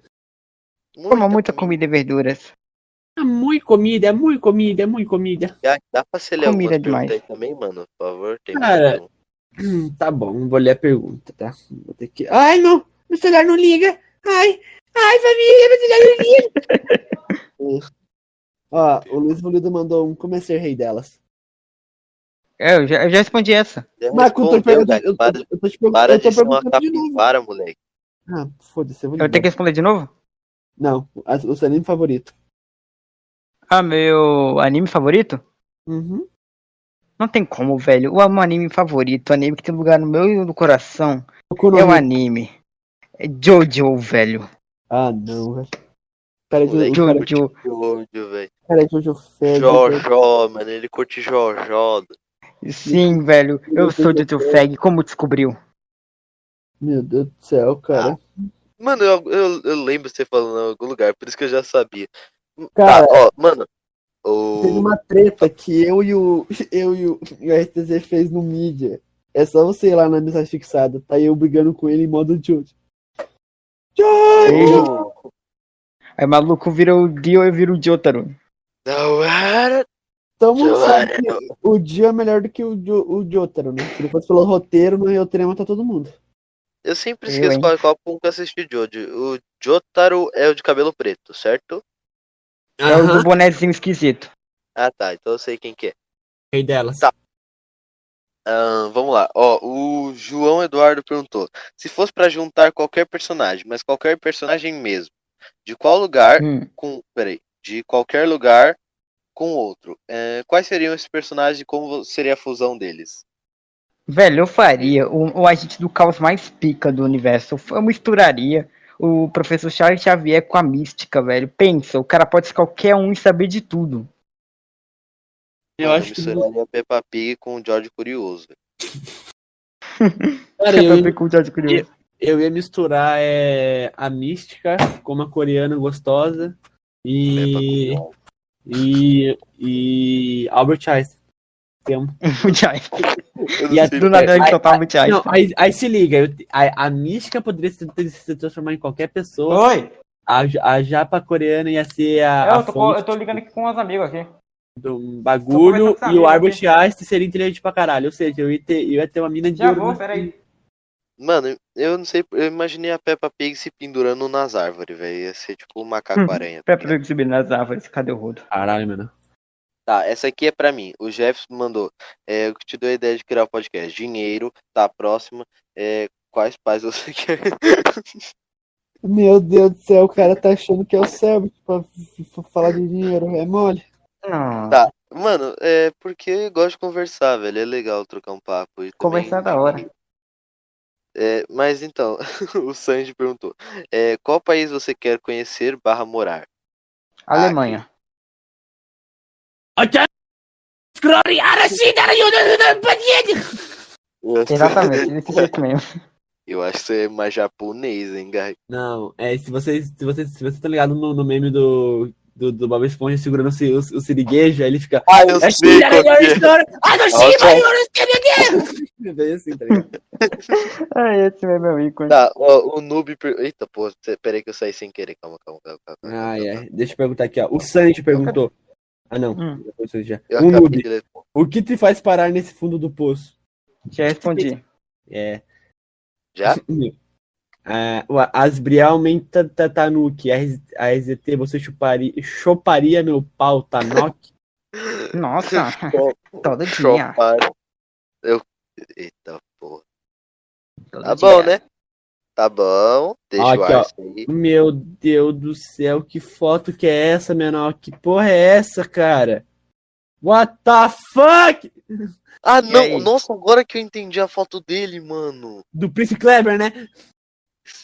S2: Coma muita comida e verduras.
S3: É muito comida, é muito comida, é muito comida.
S1: Dá, dá pra você ler
S2: Comida demais.
S1: também, mano? Por favor, tem
S3: Cara. Hum, tá bom, vou ler a pergunta, tá? Vou ter que... Ai, não, meu celular não liga. Ai, ai, família, meu celular não liga. Ó, o Luiz Volido mandou um como é ser rei delas.
S2: É, eu já, eu já respondi essa.
S1: Já
S3: Marco, eu tô, perguntando, eu,
S1: Para,
S3: eu, tô te perguntando,
S1: para
S3: eu tô
S1: de ser uma
S3: perguntando novo.
S1: capivara, moleque.
S3: Ah, foda-se, eu vou
S2: Eu tenho que responder de novo?
S3: Não, o seu anime favorito.
S2: Ah, meu anime favorito?
S3: Uhum.
S2: Não tem como, velho. O meu anime favorito, o anime que tem lugar no meu e no coração, é o anime. É Jojo, velho.
S3: Ah, não, velho. Cara de
S1: Moleque,
S3: o cara,
S2: Jojo.
S1: Que ódio, velho.
S3: cara de Jojo velho.
S1: Jojó, mano. Ele curte Jojó.
S2: Sim, velho. Eu sou Jojo Fag. Como descobriu?
S3: Meu Deus do céu, cara.
S1: Mano, eu, eu, eu lembro você falando em algum lugar, por isso que eu já sabia.
S3: Cara,
S1: tá, ó, mano.
S3: Teve
S1: O...
S3: uma treta que eu e o, eu e o, e o RTZ fez no mídia. É só você ir lá na mensagem fixada. Tá eu brigando com ele em modo Jojo. Jojo!
S2: Aí maluco vira o Dio e vira o Jotaro.
S1: Não era. Jojo.
S3: sabe que o Dio é melhor do que o, jo, o Jotaro, né? Se ele fosse pelo roteiro, no roteiro ia matar todo mundo.
S1: Eu sempre
S2: Eu,
S1: esqueço
S2: hein?
S1: qual, qual ponto que eu assisti Jojo. O Jotaro é o de cabelo preto, certo?
S2: É o do bonezinho esquisito.
S1: Ah tá, então eu sei quem que é.
S3: Rei delas.
S1: Tá. Ahn, vamos lá. Ó, o João Eduardo perguntou: se fosse pra juntar qualquer personagem, mas qualquer personagem mesmo, de qual lugar
S2: Hum.
S1: com. Peraí. De qualquer lugar com outro. é, quais seriam esses personagens e como seria a fusão deles?
S2: Velho, eu faria o, o agente do caos mais pica do universo. Eu misturaria o professor Charles Xavier com a mística, velho. Pensa, o cara pode ser qualquer um e saber de tudo.
S3: Eu
S1: Mano,
S3: acho que.
S1: misturaria Peppa Pig com o George Curioso.
S3: Cara, eu,
S2: Peppa Pig com o George Curioso.
S3: eu ia misturar é, a mística com uma coreana gostosa e.
S1: Peppa
S3: E. E. Albert Einstein. Temo.
S2: O Giant.
S1: Pig.
S3: E a-
S2: Do nada ele o Giant.
S3: Não, aí, aí se liga, eu- a, a mística poderia se, se transformar em qualquer pessoa.
S2: Oi,
S3: A, a japa coreana ia ser a,
S2: eu
S3: a
S2: tô,
S3: fonte
S2: eu tô ligando aqui com uns amigos aqui.
S3: do bagulho e o
S2: amiga
S3: Einstein seria inteligente pra caralho. Ou seja, eu ia ter, eu ia ter uma mina de
S2: Já
S3: ouro.
S2: vou, peraí.
S1: Mano, eu não sei, eu imaginei a Peppa Pig se pendurando nas árvores, velho. Ia ser tipo um macaco-aranha. tá
S2: Peppa? Pig subindo nas árvores. Cadê o rodo?
S3: Caralho, mano.
S1: Tá, essa aqui é pra mim. O Jefferson mandou. É, eu te dou a ideia de criar o podcast. Dinheiro, tá próxima. É, quais pais você quer?
S3: Meu Deus do céu, o cara tá achando que é o cérebro pra, pra falar de dinheiro. É mole.
S2: Não.
S1: Tá, mano, é porque eu gosto de conversar, velho. É legal trocar um papo. E também-
S2: Conversar é da hora.
S1: É, mas então, o Sanji perguntou: é, qual país você quer conhecer barra morar?
S2: Alemanha.
S1: Eu,
S2: Exatamente, desse jeito mesmo.
S1: eu acho que você é mais japonês, hein, Guy?
S3: Não, é, se você, se você, se você tá ligado no, no meme do, do, do Bob Esponja segurando o, o, o siriguejo, aí ele fica.
S1: Ah, eu
S3: "É
S1: sei qual que é.
S4: Ah, não,
S1: Nossa.
S3: Bem assim, tá ligado?
S2: Ah, esse é meu ícone.
S1: Tá, ó, o noob. Eita, pô, peraí que eu saí sem querer. Calma, calma, calma. calma, calma.
S3: Ah, é. Deixa eu perguntar aqui, ó. O Sanji perguntou. Ah, não.
S2: Hum.
S3: Já O
S1: de
S3: o que te faz parar nesse fundo do poço?
S2: Já respondi.
S3: É.
S1: Já?
S3: O Asbriel. A RZT, você chuparia, chuparia meu pau, Tanok?
S2: Nossa, todo dia.
S1: Chopar. Eu... Eita porra.
S2: todo
S1: Tá
S2: dia.
S1: bom, né? Tá bom. Deixa
S3: Ó,
S1: o
S3: aqui, ó.
S1: Aí.
S3: Meu Deus do céu, que foto que é essa, menor? Que porra é essa, cara? What the fuck?
S1: Ah,
S2: E
S1: não.
S2: aí?
S1: Nossa, agora que eu entendi a foto dele, mano.
S3: Do Prince Kleber, né?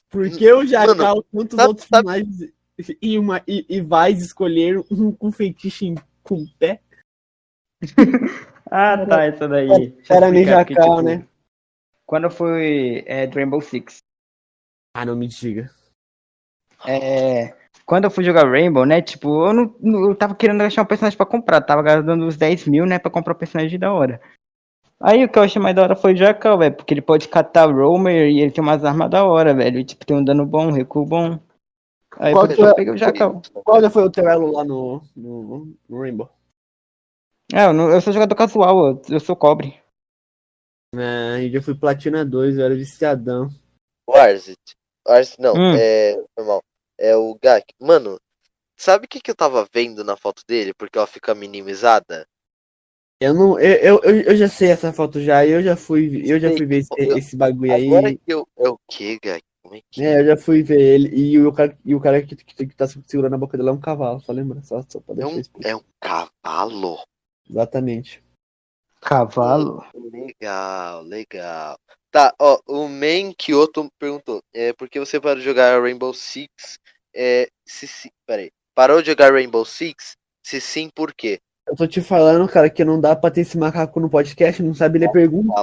S3: Porque o Jacal, tantos
S1: sabe-
S3: outros
S1: sabe-
S3: finais e, uma, e, e vai escolher um com feitiço em- com pé?
S2: Ah, tá, essa daí.
S3: Era
S2: porque,
S3: Jacal,
S2: tipo,
S3: né?
S2: Quando eu fui é, Rainbow Six,
S3: Ah, não me diga.
S2: é, quando eu fui jogar Rainbow, né, tipo, eu não, não- eu tava querendo achar um personagem pra comprar, tava gastando uns 10 mil, né, pra comprar um personagem da hora. Aí o que eu achei mais da hora foi o Jacal, velho, porque ele pode catar Roamer e ele tem umas armas da hora, velho, tipo, tem um dano bom, um recuo bom. Aí
S3: Qual
S2: isso
S3: é-
S2: eu peguei o Jacal.
S3: Qual já foi o teu elo lá no, no, no Rainbow?
S2: É, eu, não- eu sou jogador casual, eu, eu sou cobre.
S3: Ah, eu já fui Platina 2, eu era viciadão.
S1: O Arzit, não,
S2: Hum.
S1: é normal. É o Gak. Mano, sabe o que, que eu tava vendo na foto dele? Porque ela fica minimizada?
S3: Eu não. Eu, eu, eu- já sei essa foto já, eu já fui, eu já fui ver esse,
S1: Eu-
S3: esse bagulho aí.
S1: Agora que eu. É o que, Gak? Como é que
S3: É, eu já fui ver ele. E o cara, e o cara que, que, que tá segurando a boca dele é um cavalo, só lembra? Só, só pra
S1: é? Um, é um cavalo.
S3: Exatamente.
S2: Cavalo.
S1: Legal, legal. Tá, ó, o Man Kyoto perguntou: é, por que você parou de jogar Rainbow Six? É, se, se, peraí. Parou de jogar Rainbow Six? Se sim, por quê?
S3: Eu tô te falando, cara, que não dá pra ter esse macaco no podcast, não sabe ler pergunta.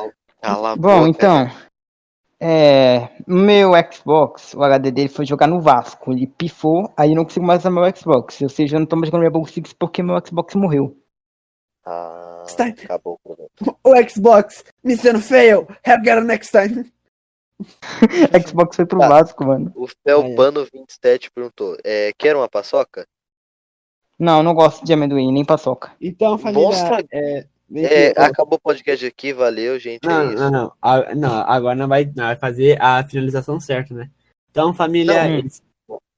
S1: Cala
S2: Bom,
S1: boca.
S2: então, é, meu Xbox, o HD dele foi jogar no Vasco. Ele pifou, aí eu não consigo mais usar meu Xbox. Ou seja, eu não tô mais jogando Rainbow Six porque meu Xbox morreu.
S1: Ah,
S3: Está-
S1: acabou o
S3: Xbox, mission fail, have got it next time.
S2: Xbox foi pro
S1: Tá.
S2: Vasco, mano.
S1: O Felpano27 perguntou: é, quer uma paçoca?
S2: Não, eu não gosto de amendoim, nem paçoca.
S3: Então, família.
S1: Nossa,
S3: é, vem
S1: É, acabou o podcast aqui, valeu, gente.
S3: Não,
S1: é isso.
S3: não, não. A- não, agora não vai, não vai fazer a finalização certa, né? Então, família.
S2: Não.
S3: eles-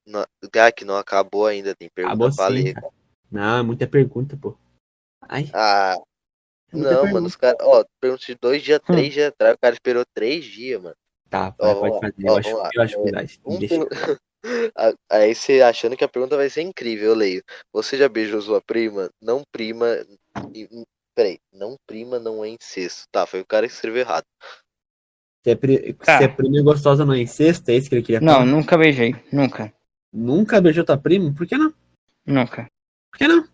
S1: Não, Gak, não acabou ainda, tem pergunta
S3: Acabou
S1: pra
S3: sim,
S1: ler.
S3: cara. Não, é muita pergunta, pô. Ai,
S1: Ah,
S3: é
S1: não,
S3: pergunta.
S1: mano, os caras, ó, pergunta de dois dias,
S2: Hum.
S1: três dias atrás, o cara esperou três dias, mano.
S3: Tá,
S1: Ó,
S3: pode
S1: lá,
S3: fazer.
S1: ó,
S3: Eu acho, eu acho
S1: É,
S3: verdade.
S1: Um
S3: Deixa.
S1: pergun- Ah, Aí você achando que a pergunta vai ser incrível, eu leio. Você já beijou sua prima? Não prima. e- Peraí, não prima não é incesto. Tá, foi o cara que escreveu errado.
S3: Se é, pri...
S2: Tá.
S3: se é prima gostosa não é incesto, é isso que ele queria
S2: Não,
S3: falar?
S2: nunca beijei. Nunca.
S3: Nunca beijou tua prima? Por que não?
S2: Nunca.
S3: Por que não?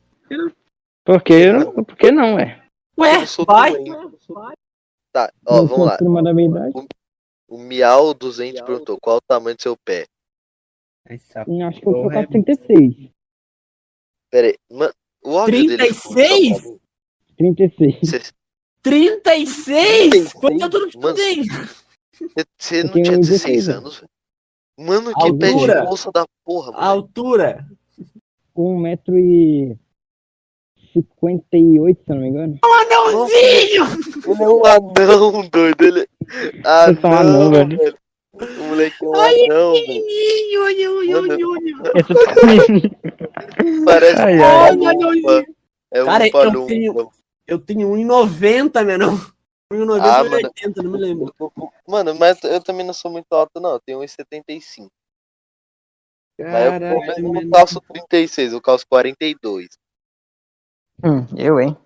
S2: Por que não? Por que não, é?
S1: Ué, eu sou
S3: vai,
S1: doente. Né? Vai. Tá, ó, vamos lá.
S2: O,
S1: o Miau 200 Miau. perguntou qual o tamanho do seu pé.
S2: Acho que eu sou colocar 36.
S1: Pera aí, mano, o áudio 36? dele...
S3: Foi...
S2: 36?
S1: 36.
S3: 36? Quanto eu
S1: tô
S3: no
S1: Você não tinha 16 anos. Mano, que altura, pé de bolsa da porra, mano.
S3: Altura?
S2: 1,90m. 58, se eu não me engano.
S3: É um anãozinho!
S1: Ele é um anão, doido. Ele... É
S2: anão, é um anão, velho.
S1: O moleque é um olha anão, velho.
S3: Olha, olha,
S1: olha,
S3: olha.
S2: É
S1: Parece
S2: ai, é
S1: um
S2: ai,
S1: é um
S3: Cara,
S1: palumpa.
S3: eu tenho, eu tenho 1,90, meu não. 1,90
S1: ah,
S3: 1,80, não me lembro.
S1: Mano, mas eu também não sou muito alto, não. Eu tenho 1,75. Caralho, mas eu, eu não calço 36, eu calço 42.
S2: Hum, eu, hein?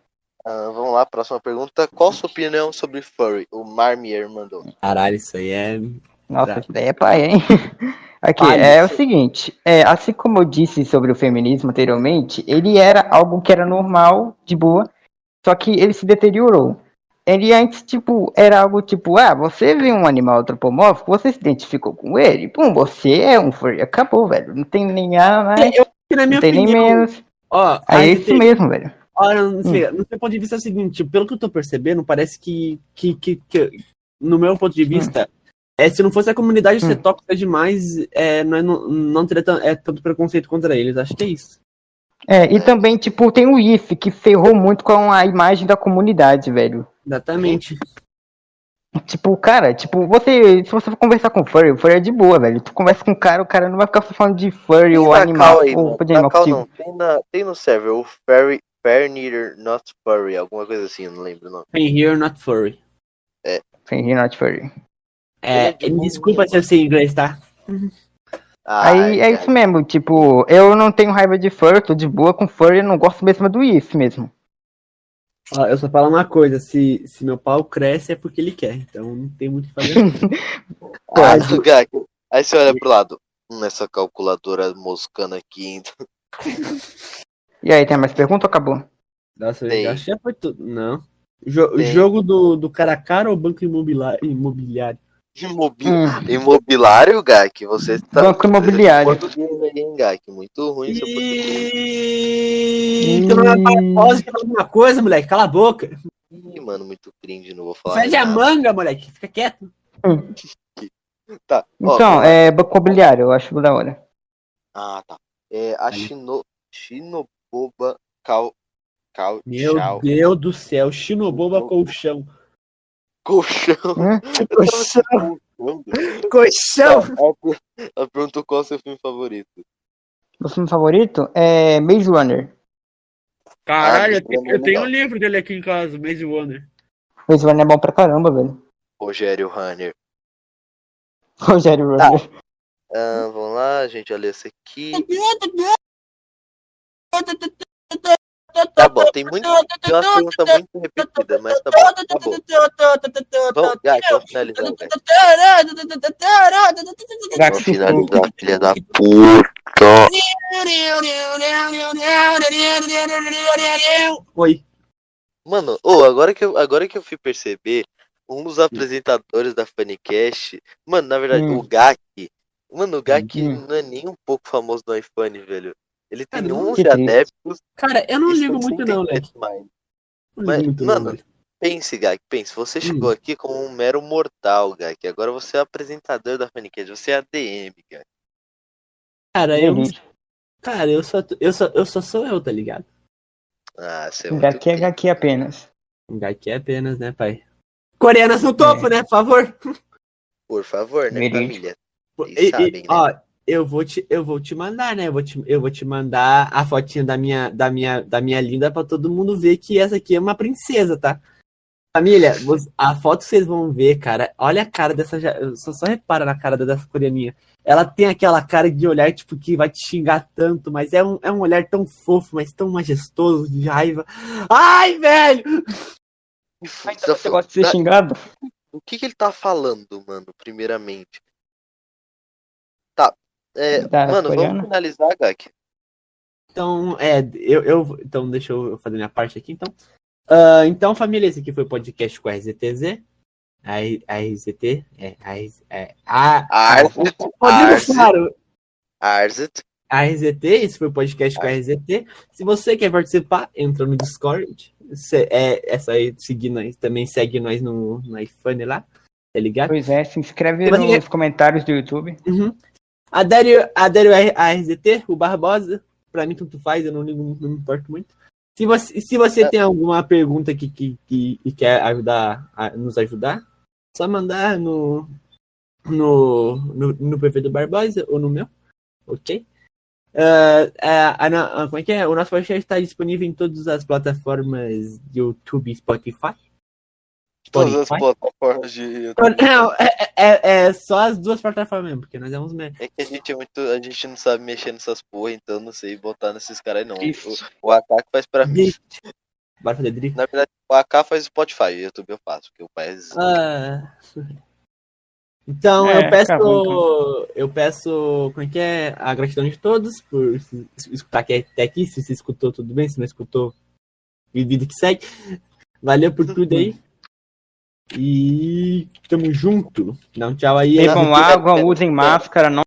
S1: Ah, vamos lá, próxima pergunta. Qual sua opinião sobre furry? O Marmier mandou.
S3: Caralho, isso aí é.
S2: Nossa, que daí é pai, hein? Aqui,
S3: Pai.
S2: é o seguinte, é, assim como eu disse sobre o feminismo anteriormente, ele era algo que era normal, de boa, só que ele se deteriorou. Ele antes, tipo, era algo tipo, ah, você viu um animal antropomórfico, você se identificou com ele, pum, você é um furry, acabou, velho, não tem nem A mais,
S3: Eu, na minha
S2: não tem nem
S3: opinião,
S2: menos,
S3: ó,
S2: aí é isso mesmo, velho.
S3: Olha, não sei, no seu ponto de vista é o seguinte, pelo que eu tô percebendo, parece que, que, que, que- no meu ponto de vista, é, se não fosse a comunidade ser
S2: Hum.
S3: tóxica demais, é, não, é- não, não teria é, tanto preconceito contra eles. Acho que é isso.
S2: É, e também, tipo, tem o IF, que ferrou muito com a imagem da comunidade, velho.
S3: Exatamente.
S2: Tipo, cara, tipo, você. Se você for conversar com o furry, o furry é de boa, velho. Tu conversa com o cara, o cara não vai ficar falando de furry
S1: Tem
S2: ou animal.
S1: aí,
S2: ou
S1: Na
S2: animal
S1: não. Tem, na, tem no server o Fairy, Fairneater Not Furry, alguma coisa assim, eu não lembro o nome.
S3: Here not furry.
S2: Sem not furry.
S3: É,
S1: é
S3: desculpa se eu sei inglês, tá?
S2: Aí
S1: Ai,
S2: é isso mesmo, tipo, eu não tenho raiva de furry, tô de boa com furry, eu não gosto mesmo do isso mesmo.
S3: Ó, eu só falo uma coisa, se, se meu pau cresce é porque ele quer, então não tem muito o que fazer.
S1: Ah, Gak, Aí você olha pro lado. Hum, essa calculadora moscando aqui ainda.
S2: E aí, tem mais pergunta ou acabou?
S3: Nossa, eu
S1: Tem.
S3: acho que já foi tudo. Não. Jo
S1: Tem.
S3: jogo do, do cara a cara ou banco imobiliário? imobiliário?
S1: Imobi...
S2: Hum,
S1: Imobiliário, Gak, você tá.
S2: banco imobiliário.
S1: Português aí, hein, Gak? Muito ruim seu português.
S3: Ih, tu não vai parar pausa pra falar alguma coisa, moleque? Cala a boca.
S1: Ih, mano, muito cringe, não vou falar.
S3: Fede a
S1: nada.
S3: manga, moleque. Fica quieto.
S1: Tá. ó,
S2: Então, é banco imobiliário, eu acho da hora.
S1: Ah, tá. É a
S3: Aí.
S1: Shino... Shinoboba Cal... Cal...
S3: Meu
S1: Chau.
S3: Deus do céu. Shinoboba colchão.
S1: Colchão. Se colchando.
S3: Colchão.
S1: Ela Ela perguntou qual é o seu filme favorito.
S2: Meu filme favorito é Maze Runner.
S3: Caralho,
S1: Ah,
S3: eu eu tenho um livro dele aqui em casa, Maze Runner.
S2: Maze Runner é bom pra caramba, velho.
S1: Rogério Runner.
S2: Rogério Runner.
S1: Ah, vamos lá, a gente olha esse aqui. Tá bom, tem muito. Tem uma pergunta muito repetida, mas tá bom. Tá bom. Vamos, Gak, vamos finalizar. Vamos finalizar, filha da puta.
S3: Oi.
S1: Mano, ô, agora, que eu, agora que eu fui perceber, um dos apresentadores da Funicast, mano, na verdade,
S2: Hum.
S1: o Gak, mano, o Gak
S2: Hum.
S1: não é nem um pouco famoso no iPhone, velho. Ele tem
S3: Cara,
S1: 11
S2: que triste.
S1: adeptos.
S3: Cara, eu não
S1: e
S3: ligo
S1: são
S3: muito não, né?
S1: 150 mais.
S3: Não
S1: Mas,
S3: muito
S1: mano. Pense, Gak, pense. Você chegou aqui como um mero mortal, Gak. Agora você é apresentador da Funicast. Você é ADM, Gak.
S3: Cara, eu, cara, eu só, eu só, eu só sou eu, tá ligado?
S1: Ah, você é
S2: HQ é HQ apenas.
S3: HQ é apenas, né, pai? Coreanas no topo,
S2: É.
S3: né, por favor?
S1: Por favor, né,
S2: Beleza.
S1: família?
S3: E-
S1: Vocês
S3: e-
S1: sabem, né?
S3: Ó, eu vou te, eu vou te mandar, né? Eu vou te, eu vou te mandar a fotinha da minha, da minha, da minha linda pra todo mundo ver que essa aqui é uma princesa, tá? Família, a foto vocês vão ver, cara. Olha a cara dessa, ja- só, só repara na cara dessa coreaninha. Ela tem aquela cara de olhar tipo que vai te xingar tanto, mas é um, é um olhar tão fofo, mas tão majestoso de raiva. Ai, velho!
S1: Tá
S2: você gosta de ser xingado?
S1: O que, que ele tá falando, mano, primeiramente? Tá. É,
S2: Da
S1: mano,
S2: coreana?
S1: vamos finalizar, Gak.
S3: Então, é, eu, eu então deixa eu fazer minha parte aqui, então. Ah, então, família, esse aqui foi o podcast com a RZTZ. A, R- a RZT, é, a, é, a,
S1: Arzit,
S3: Rodrigo
S1: Arzit,
S3: Faro,
S1: Arzit.
S3: a RZT, esse foi o podcast com a RZT. Se você quer participar, entra no Discord. Se- é, essa aí, seguir nós, também segue nós no, no iPhone lá, tá ligado?
S2: Pois é, se inscreve
S3: você-
S2: nos comentários do YouTube.
S3: Uhum. Adere, adere a RZT, o Barbosa. Pra mim, tanto faz, eu não, ligo, não me importo muito. Se você, se você
S1: É.
S3: tem alguma pergunta que, que, que, e quer ajudar, a nos ajudar, só mandar no, no, no, no perfil do Barbosa ou no meu, ok? A no- ah, como é que é? O nosso podcast está disponível em todas as plataformas de YouTube e Spotify.
S1: Todas as plataformas de YouTube.
S3: Não, é, é, é só as duas plataformas mesmo, porque nós é uns
S1: É que a gente é muito. A gente não sabe mexer nessas porra, então não sei botar nesses caras aí não. O, o AK que faz pra mim.
S3: Bora fazer drift?
S1: Na verdade, o AK faz o Spotify, o YouTube eu faço, porque o pai é-
S3: Ah. Então
S2: É,
S3: eu peço.
S2: acabou,
S3: Eu peço. Como é que é? A gratidão de todos por escutar aqui até aqui. Se você escutou, tudo bem. Se não escutou, vida que segue. Valeu por tudo aí. E tamo junto. Dá um tchau aí.
S2: Bebam água, usem máscara, não